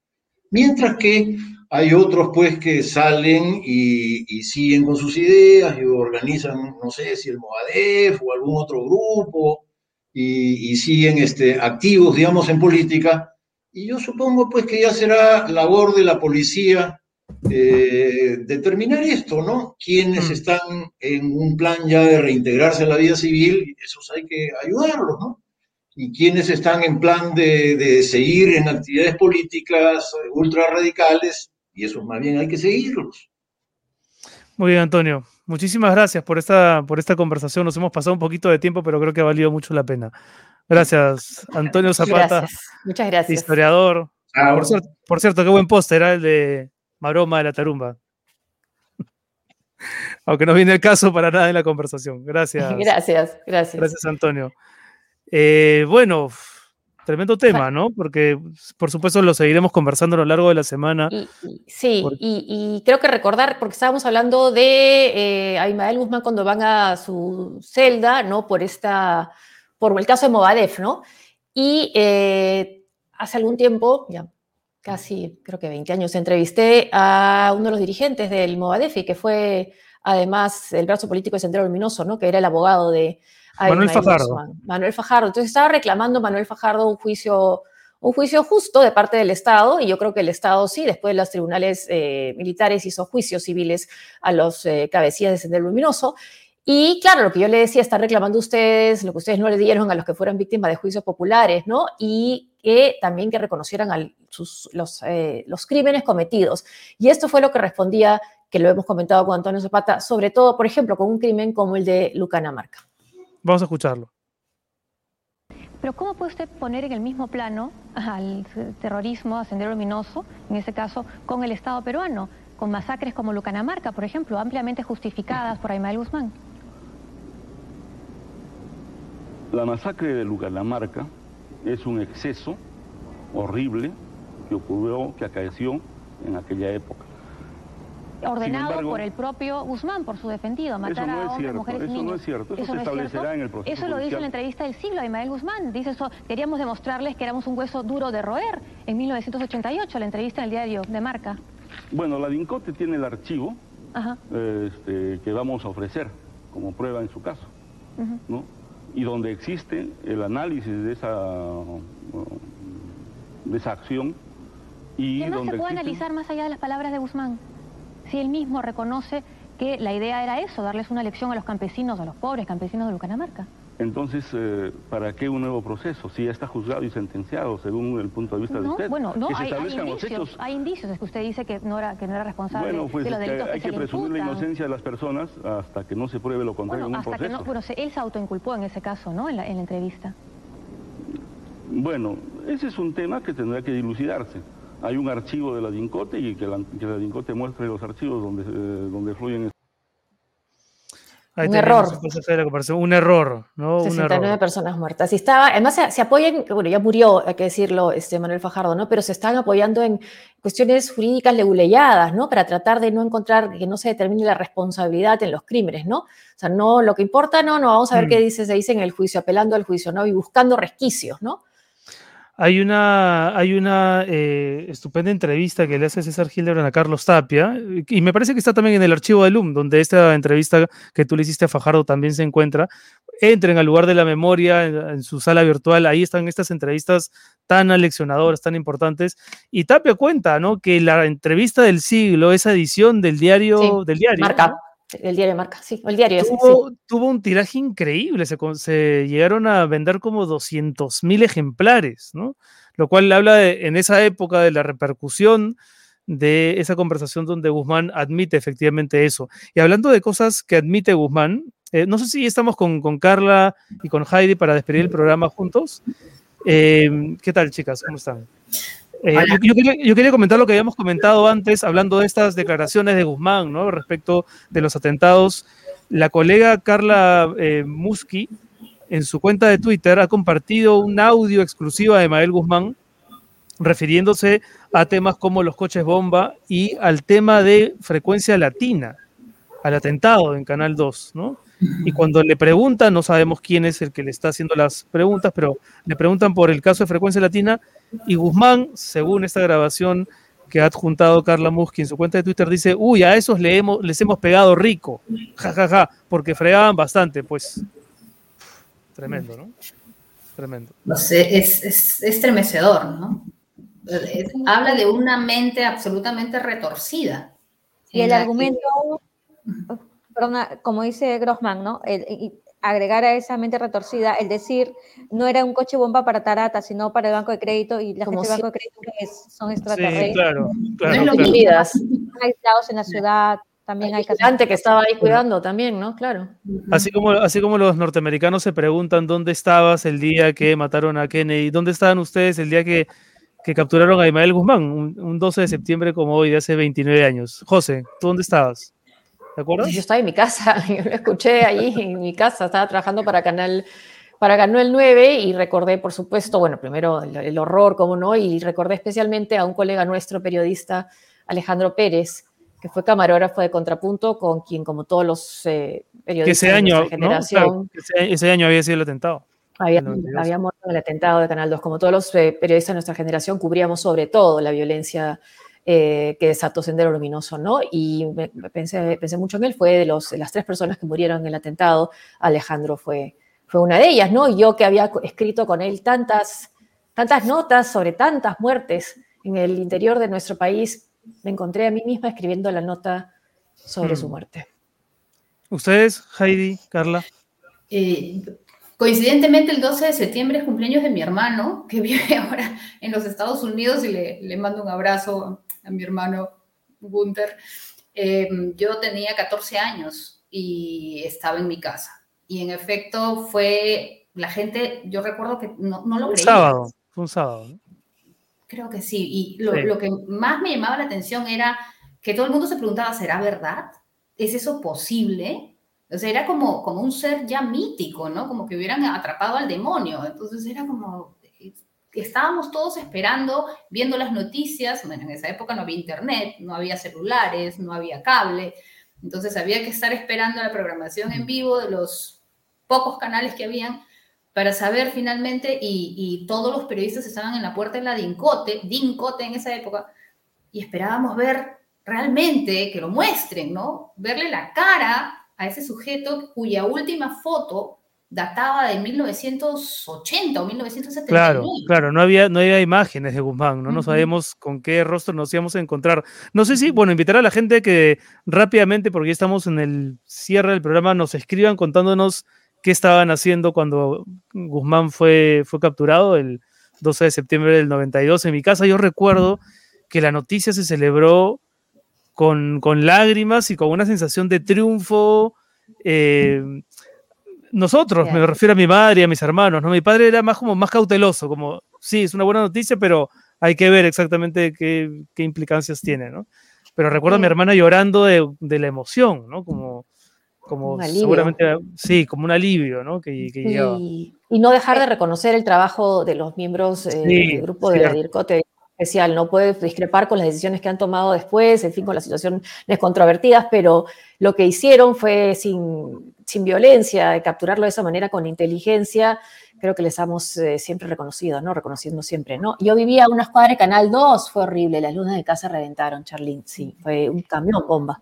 Speaker 15: Mientras que hay otros pues que salen y, y siguen con sus ideas y organizan, no sé si el Movadef o algún otro grupo y, y siguen este, activos, digamos, en política. Y yo supongo pues que ya será labor de la policía eh, determinar esto, ¿no? Quienes están en un plan ya de reintegrarse a la vida civil, esos hay que ayudarlos, ¿no? Y quienes están en plan de, de seguir en actividades políticas ultra radicales, y esos más bien hay que seguirlos.
Speaker 1: Muy bien, Antonio. Muchísimas gracias por esta, por esta conversación. Nos hemos pasado un poquito de tiempo, pero creo que ha valido mucho la pena. Gracias, Antonio Zapata.
Speaker 2: Gracias. Muchas gracias.
Speaker 1: Historiador.
Speaker 15: Ah,
Speaker 1: Por, cierto, por cierto, qué buen póster era el de Maroma de la Tarumba. (laughs) Aunque no viene el caso para nada en la conversación. Gracias.
Speaker 2: Gracias, gracias.
Speaker 1: Gracias, Antonio. Eh, bueno, tremendo tema, ¿no? Porque, por supuesto, lo seguiremos conversando a lo largo de la semana.
Speaker 2: Y- y- sí, y, y creo que recordar, porque estábamos hablando de eh, Abimael Guzmán cuando van a su celda, ¿no? Por esta, por el caso de Movadef, ¿no? Y eh, hace algún tiempo, ya casi creo que 20 años, entrevisté a uno de los dirigentes del Movadef y que fue además el brazo político de Sendero Luminoso, ¿no? Que era el abogado de
Speaker 1: Manuel Fajardo.
Speaker 2: Guzmán. Manuel Fajardo. Entonces estaba reclamando Manuel Fajardo un juicio, un juicio justo de parte del Estado, y yo creo que el Estado sí, después de los tribunales eh, militares, hizo juicios civiles a los eh, cabecillas de Sendero Luminoso. Y claro, lo que yo le decía, están reclamando ustedes lo que ustedes no le dieron a los que fueron víctimas de juicios populares, ¿no? Y que también que reconocieran al- sus- los, eh, los crímenes cometidos. Y esto fue lo que respondía, que lo hemos comentado con Antonio Zapata, sobre todo, por ejemplo, con un crimen como el de Lucanamarca.
Speaker 1: Vamos a escucharlo.
Speaker 16: Pero ¿cómo puede usted poner en el mismo plano al terrorismo, a Sendero Luminoso, en este caso, con el Estado peruano, con masacres como Lucanamarca, por ejemplo, ampliamente justificadas por Aymael Guzmán?
Speaker 17: La masacre de Lucanamarca es un exceso horrible que ocurrió, que acaeció en aquella época.
Speaker 16: Ordenado
Speaker 17: embargo-
Speaker 16: por el propio Guzmán, por su defendido, matar
Speaker 17: no
Speaker 16: a
Speaker 17: es
Speaker 16: hombres,
Speaker 17: cierto,
Speaker 16: mujeres y
Speaker 17: eso no
Speaker 16: niños.
Speaker 17: es cierto, eso se
Speaker 16: no
Speaker 17: establecerá
Speaker 16: cierto.
Speaker 17: en el proceso
Speaker 16: Eso lo dice en la entrevista del siglo, Aymael Guzmán. Dice eso, queríamos demostrarles que éramos un hueso duro de roer en 1988, la entrevista en el diario de Marca.
Speaker 17: Bueno, la DINCOTE tiene el archivo
Speaker 16: Ajá.
Speaker 17: este, que vamos a ofrecer como prueba en su caso. ¿no? Y donde existe el análisis de esa, de esa acción y
Speaker 16: ¿Qué más
Speaker 17: donde
Speaker 16: se puede analizar más allá de las palabras de Guzmán? Si él mismo reconoce que la idea era eso, darles una lección a los campesinos, a los pobres campesinos de Lucanamarca.
Speaker 17: Entonces, eh, ¿para qué un nuevo proceso? Si ya está juzgado y sentenciado según el punto de vista de
Speaker 16: No,
Speaker 17: usted.
Speaker 16: bueno, no,
Speaker 17: que se
Speaker 16: hay, hay
Speaker 17: los
Speaker 16: indicios,
Speaker 17: hechos.
Speaker 16: hay indicios, es que usted dice que no era, que no era responsable
Speaker 17: Bueno, pues
Speaker 16: de los
Speaker 17: es que
Speaker 16: delitos
Speaker 17: hay
Speaker 16: que,
Speaker 17: que
Speaker 16: se le
Speaker 17: presumir la inocencia de las personas hasta que no se pruebe lo contrario
Speaker 16: Bueno,
Speaker 17: en un
Speaker 16: hasta que
Speaker 17: proceso.
Speaker 16: no, bueno, él se autoinculpó en ese caso, ¿no? En la, en la entrevista.
Speaker 17: Bueno, ese es un tema que tendrá que dilucidarse. Hay un archivo de la DINCOTE y que la, que la DINCOTE muestre los archivos donde, eh, donde fluyen
Speaker 1: Ahí
Speaker 2: Un error.
Speaker 1: Un error, ¿no? Un
Speaker 2: 69
Speaker 1: error.
Speaker 2: personas muertas. Y estaba, además se, se apoyan, bueno, ya murió, hay que decirlo, este Manuel Fajardo, ¿no? Pero se están apoyando en cuestiones jurídicas leguleyadas, ¿no? Para tratar de no encontrar, que no se determine la responsabilidad en los crímenes, ¿no? O sea, no, lo que importa, no, no, vamos a ver
Speaker 1: Mm.
Speaker 2: qué dice, se dice en el juicio, apelando al juicio, ¿no? Y buscando resquicios, ¿no?
Speaker 1: Hay una, hay una eh, estupenda entrevista que le hace César Hildebrand a Carlos Tapia, y me parece que está también en el archivo de LUM, donde esta entrevista que tú le hiciste a Fajardo también se encuentra. Entren al lugar de la memoria, en, en su sala virtual, ahí están estas entrevistas tan aleccionadoras, tan importantes. Y Tapia cuenta, ¿no? Que la entrevista del siglo, esa edición del diario,
Speaker 2: Sí,
Speaker 1: del diario,
Speaker 2: Marca. El diario Marca, sí, el diario
Speaker 1: tuvo, un tiraje increíble, se, se llegaron a vender como 200 mil ejemplares, ¿no? Lo cual habla de- en esa época de la repercusión de esa conversación donde Guzmán admite efectivamente eso. Y hablando de cosas que admite Guzmán, eh, no sé si estamos con, con Carla y con Heidi para despedir el programa juntos. Eh, ¿Qué tal, chicas? ¿Cómo están? Eh, yo, yo quería, yo quería comentar lo que habíamos comentado antes, hablando de estas declaraciones de Guzmán, ¿no? Respecto de los atentados. La colega Carla eh, Musky, en su cuenta de Twitter, ha compartido un audio exclusivo de Mael Guzmán, refiriéndose a temas como los coches bomba y al tema de frecuencia latina, al atentado en Canal 2, ¿no? Y cuando le preguntan, no sabemos quién es el que le está haciendo las preguntas, pero le preguntan por el caso de frecuencia latina y Guzmán, según esta grabación que ha adjuntado Carla Musky en su cuenta de Twitter, dice, uy, a esos le hemos, les hemos pegado rico, jajaja, ja, ja, porque fregaban bastante, pues tremendo, ¿no? Tremendo.
Speaker 10: No sé, es, es estremecedor, ¿no? Habla de una mente absolutamente retorcida.
Speaker 5: Y el argumento, perdona, como dice Grossman, ¿no? El- y agregar a esa mente retorcida el decir no era un coche bomba para Tarata, sino para el banco de crédito y la
Speaker 2: Como
Speaker 5: gente del banco de crédito es- son extraterrestres.
Speaker 1: Sí, claro, claro,
Speaker 2: No es lo
Speaker 1: claro.
Speaker 5: Aislados en la ciudad, también hay
Speaker 2: que estaba ahí cuidando también, ¿no? Claro.
Speaker 1: Así como, así como los norteamericanos se preguntan dónde estabas el día que mataron a Kennedy, dónde estaban ustedes el día que, que capturaron a Ismael Guzmán, un, un 12 de septiembre como hoy, de hace 29 años. José, ¿tú dónde estabas? ¿Te acuerdas?
Speaker 2: Yo estaba en mi casa, (laughs) yo lo escuché allí en mi casa, estaba trabajando para Canal, para Canal 9 y recordé, por supuesto, bueno, primero el, el horror, como no, y recordé especialmente a un colega nuestro, periodista Alejandro Pérez, que fue camarógrafo de Contrapunto, con quien, como todos los eh, periodistas
Speaker 1: ese
Speaker 2: de
Speaker 1: año,
Speaker 2: nuestra
Speaker 1: ¿no?
Speaker 2: generación,
Speaker 1: Claro, ese, ese año había sido el atentado.
Speaker 2: había,
Speaker 1: el 92.
Speaker 2: había muerto en el atentado de Canal 2. Como todos los eh, periodistas de nuestra generación, cubríamos sobre todo la violencia eh, que desató Sendero Luminoso, ¿no? Y me- me pensé, pensé mucho en él, fue de, los, de las tres personas que murieron en el atentado, Alejandro fue, fue una de ellas, ¿no? Y yo que había escrito con él tantas, tantas notas sobre tantas muertes en el interior de nuestro país, me encontré a mí misma escribiendo la nota sobre
Speaker 1: Mm.
Speaker 2: su muerte.
Speaker 1: ¿Ustedes, Heidi, Carla?
Speaker 10: Eh, Coincidentemente, el 12 de septiembre es cumpleaños de mi hermano, que vive (laughs) ahora en los Estados Unidos, y le, le mando un abrazo a mi hermano Gunther. Eh, yo tenía 14 años y estaba en mi casa. Y en efecto fue, la gente, yo recuerdo que no, no lo
Speaker 1: Un
Speaker 10: creía.
Speaker 1: sábado, fue un sábado.
Speaker 10: Creo que sí. Y lo,
Speaker 1: Sí.
Speaker 10: lo que más me llamaba la atención era que todo el mundo se preguntaba, ¿será verdad? ¿Es eso posible? O sea, era como, como un ser ya mítico, ¿no? Como que hubieran atrapado al demonio. Entonces era como, estábamos todos esperando, viendo las noticias. Bueno, en esa época no había internet, no había celulares, no había cable. Entonces había que estar esperando la programación en vivo de los pocos canales que habían para saber finalmente, y, todos los periodistas estaban en la puerta de la DINCOTE, DINCOTE en esa época, y esperábamos ver realmente que lo muestren, ¿no? Verle la cara a ese sujeto cuya última foto databa de 1980 o 1979.
Speaker 1: Claro, claro, no había, no había imágenes de Guzmán, no, no
Speaker 10: Ujú.
Speaker 1: sabemos con qué rostro nos íbamos a encontrar. No sé si, bueno, invitar a la gente que rápidamente, porque ya estamos en el cierre del programa, nos escriban contándonos qué estaban haciendo cuando Guzmán fue, fue capturado el 12 de septiembre del 92. En mi casa yo recuerdo que la noticia se celebró con, con lágrimas y con una sensación de triunfo. eh, nosotros, me refiero a mi madre y a mis hermanos, ¿no? Mi padre era más como más cauteloso, como, sí, es una buena noticia, pero hay que ver exactamente qué, qué implicancias tiene, ¿no? Pero recuerdo a mi hermana llorando de, de la emoción, ¿no? Como, como seguramente, sí, como un alivio, ¿no? Que, que.
Speaker 2: Y, y no dejar de reconocer el trabajo de los miembros eh,
Speaker 1: Sí,
Speaker 2: del grupo de la. DIRCOTE especial. No puede discrepar con las decisiones que han tomado después, en fin, con las situaciones controvertidas, pero lo que hicieron fue sin, sin violencia, capturarlo de esa manera con inteligencia. Creo que les hemos eh, siempre reconocido, ¿no? Reconociendo siempre, ¿no? Yo vivía a unas cuadras de Canal 2, fue horrible, las lunas de casa reventaron, Charlene, sí, fue un camión bomba.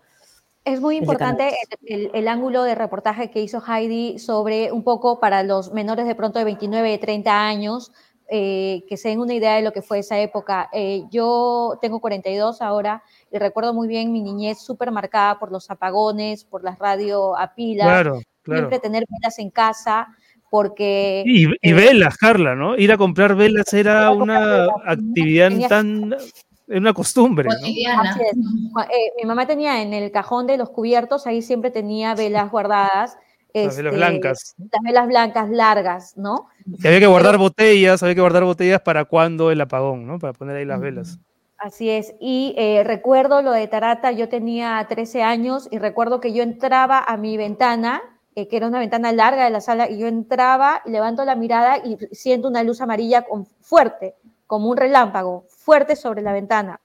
Speaker 5: Es muy importante el, el- el ángulo de reportaje que hizo Heidi sobre un poco para los menores de pronto de 29, de 30 años, eh, que se den una idea de lo que fue esa época. Eh, yo tengo 42 ahora y recuerdo muy bien mi niñez súper marcada por los apagones, por las radio a pilas,
Speaker 1: Claro, claro.
Speaker 5: siempre tener velas en casa, porque...
Speaker 1: Y, y
Speaker 5: eh,
Speaker 1: velas, Carla, ¿no? Ir a comprar velas era una actividad tan, (laughs) una costumbre, ¿no?
Speaker 5: Así es. Eh, mi mamá tenía en el cajón de los cubiertos, ahí siempre tenía velas guardadas.
Speaker 1: Las velas
Speaker 5: este,
Speaker 1: blancas.
Speaker 5: Las velas blancas largas, ¿no?
Speaker 1: Y había que guardar botellas, había que guardar botellas para cuando el apagón, ¿no? Para poner ahí las velas.
Speaker 5: Así es. Y eh, recuerdo lo de Tarata, yo tenía 13 años y recuerdo que yo entraba a mi ventana, eh, que era una ventana larga de la sala, y yo entraba, levanto la mirada y siento una luz amarilla con, fuerte, como un relámpago, fuerte sobre la ventana,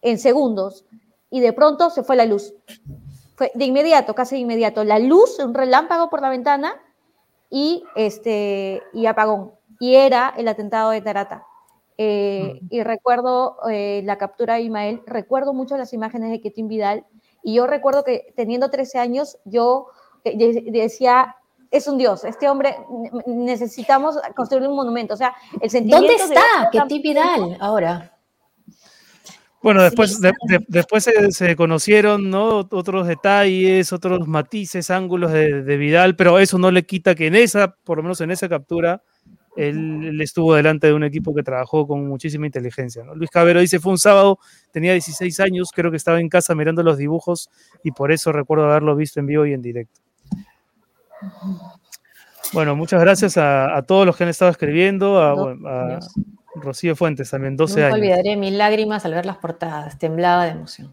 Speaker 5: en segundos. Y de pronto se fue la luz. Fue de inmediato, casi de inmediato. La luz, un relámpago por la ventana y, este, y apagón. Y era el atentado de Tarata. Eh, Y recuerdo eh, la captura de Imael, recuerdo mucho las imágenes de Ketín Vidal, y yo recuerdo que teniendo 13 años, yo eh, de- decía, es un dios, este hombre, ne- necesitamos construir un monumento. O sea, el sentimiento
Speaker 2: ¿Dónde
Speaker 5: de-
Speaker 2: está Ketty Vidal ahora?
Speaker 1: Bueno, después, de- de- después se, se conocieron ¿no? otros detalles, otros matices, ángulos de, de Vidal, pero eso no le quita que en esa, por lo menos en esa captura, él, él estuvo delante de un equipo que trabajó con muchísima inteligencia. ¿no? Luis Cabero dice, fue un sábado, tenía 16 años, creo que estaba en casa mirando los dibujos y por eso recuerdo haberlo visto en vivo y en directo. Bueno, muchas gracias a, a todos los que han estado escribiendo, a. Rocío Fuentes también, 12
Speaker 2: Nunca
Speaker 1: años.
Speaker 2: olvidaré mis lágrimas al ver las portadas, temblaba de emoción.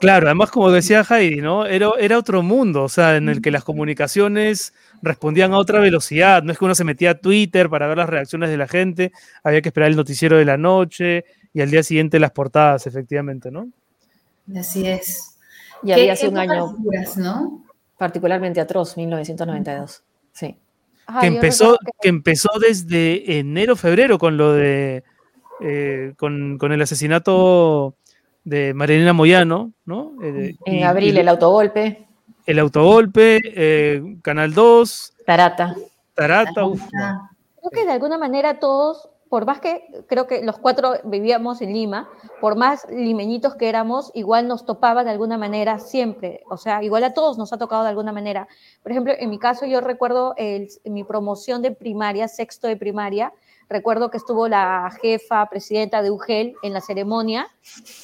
Speaker 1: Claro, además como decía Heidi, ¿no? Era, era otro mundo, o sea, en el que las comunicaciones respondían a otra velocidad. No es que uno se metía a Twitter para ver las reacciones de la gente, había que esperar el noticiero de la noche y al día siguiente las portadas, efectivamente, ¿no?
Speaker 10: Así es.
Speaker 2: Y
Speaker 10: ¿Qué
Speaker 2: había sido un año particularmente atroz, 1992. Sí.
Speaker 5: Ajá,
Speaker 1: que, empezó,
Speaker 5: que-
Speaker 1: que empezó desde enero, febrero con lo de, eh, con, con el asesinato de Marilena Moyano, ¿no? Eh,
Speaker 2: En
Speaker 1: y-
Speaker 2: abril
Speaker 1: y
Speaker 2: el autogolpe,
Speaker 1: el autogolpe, eh, Canal 2,
Speaker 2: Tarata.
Speaker 1: Tarata, uf, no.
Speaker 5: Creo que de alguna manera todos por más que creo que los cuatro vivíamos en Lima, por más limeñitos que éramos, igual nos topaba de alguna manera siempre, o sea, igual a todos nos ha tocado de alguna manera. Por ejemplo, en mi caso yo recuerdo mi promoción de primaria, sexto de primaria, recuerdo que estuvo la jefa presidenta de UGEL en la ceremonia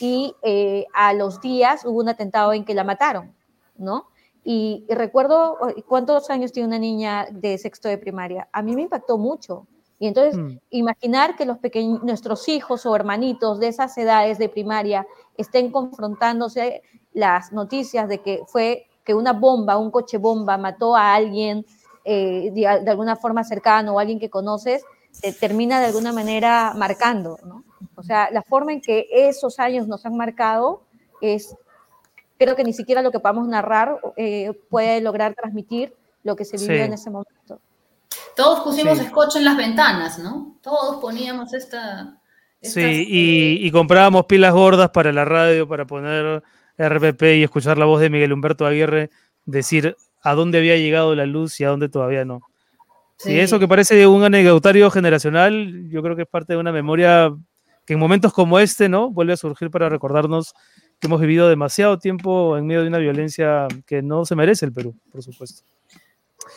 Speaker 5: y eh, a los días hubo un atentado en que la mataron, ¿no? Y, y recuerdo cuántos años tiene una niña de sexto de primaria. A mí me impactó mucho y entonces, mm. imaginar que los pequeños, nuestros hijos o hermanitos de esas edades de primaria estén confrontándose las noticias de que fue que una bomba, un coche bomba mató a alguien eh, de, alguna forma cercano o alguien que conoces, te termina de alguna manera marcando, ¿no? O sea, la forma en que esos años nos han marcado es, creo que ni siquiera lo que podamos narrar eh, puede lograr transmitir lo que se vivió en ese momento.
Speaker 10: Todos pusimos scotch en las ventanas, ¿no? Todos poníamos esta...
Speaker 1: Sí, y, comprábamos pilas gordas para la radio, para poner RPP y escuchar la voz de Miguel Humberto Aguirre decir a dónde había llegado la luz y a dónde todavía no. Sí. eso que parece un anecdotario generacional, yo creo que es parte de una memoria que en momentos como este, ¿no? Vuelve a surgir para recordarnos que hemos vivido demasiado tiempo en medio de una violencia que no se merece el Perú, por supuesto.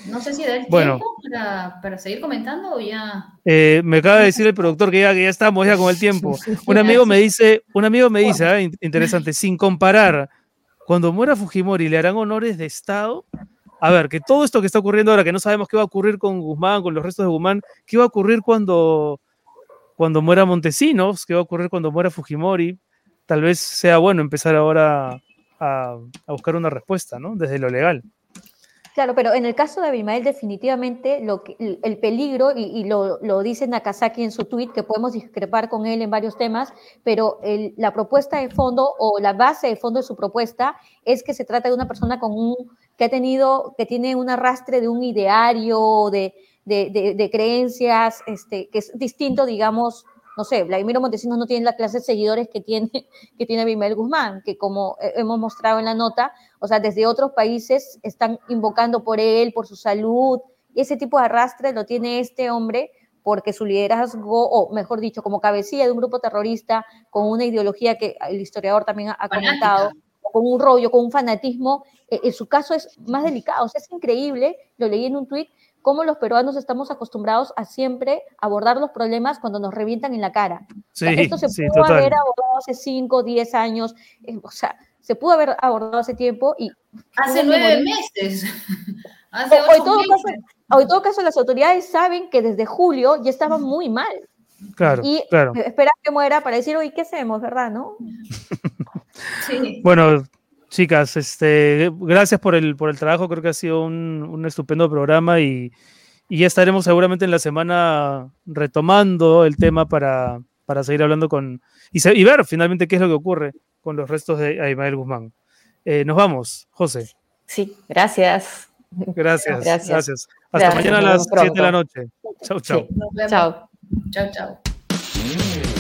Speaker 10: No sé si da el tiempo para, seguir comentando o ya.
Speaker 1: Eh, me acaba de decir el productor que ya, que ya estamos ya con el tiempo. (laughs) un amigo me dice, un amigo me dice, ah, interesante, sin comparar, cuando muera Fujimori le harán honores de Estado. A ver, que todo esto que está ocurriendo ahora, que no sabemos qué va a ocurrir con Guzmán, con los restos de Guzmán, qué va a ocurrir cuando, cuando muera Montesinos, qué va a ocurrir cuando muera Fujimori, tal vez sea bueno empezar ahora a, a buscar una respuesta, ¿no? Desde lo legal.
Speaker 5: Claro, pero en el caso de Abimael definitivamente lo el peligro, y, lo, dice Nakazaki en su tweet, que podemos discrepar con él en varios temas, pero la propuesta de fondo o la base de fondo de su propuesta es que se trata de una persona con un, que ha tenido, que tiene un arrastre de un ideario, de, de creencias, este, que es distinto, digamos, no sé, Vladimiro Montesinos no tiene la clase de seguidores que tiene, (laughs) que tiene Bimel Guzmán, que como hemos mostrado en la nota, o sea, desde otros países están invocando por él, por su salud, y ese tipo de arrastre lo tiene este hombre porque su liderazgo, o mejor dicho, como cabecilla de un grupo terrorista con una ideología que el historiador también ha, comentado, con un rollo, con un fanatismo, eh, en su caso es más delicado, o sea, es increíble, lo leí en un tuit, cómo los peruanos estamos acostumbrados a siempre abordar los problemas cuando nos revientan en la cara. esto se pudo haber abordado hace 5, 10 años, eh, o sea, se pudo haber abordado hace tiempo y...
Speaker 10: Hace nueve meses. (laughs)
Speaker 5: hace o, todo meses. Caso, en todo caso, las autoridades saben que desde julio ya estaban muy mal.
Speaker 1: Claro,
Speaker 5: y
Speaker 1: claro.
Speaker 5: esperan que muera para decir, oye, ¿qué hacemos, verdad? ¿No?
Speaker 1: sí. Bueno, chicas, este, gracias por el, por el trabajo, creo que ha sido un, estupendo programa y, ya estaremos seguramente en la semana retomando el tema para, para seguir hablando con y, ver finalmente qué es lo que ocurre con los restos de Aymael Guzmán. Eh, nos vamos, José.
Speaker 2: Sí, gracias.
Speaker 1: Gracias, gracias. Hasta mañana a las 7 de la noche. Chau, chau.
Speaker 2: Chao. Chao, chao.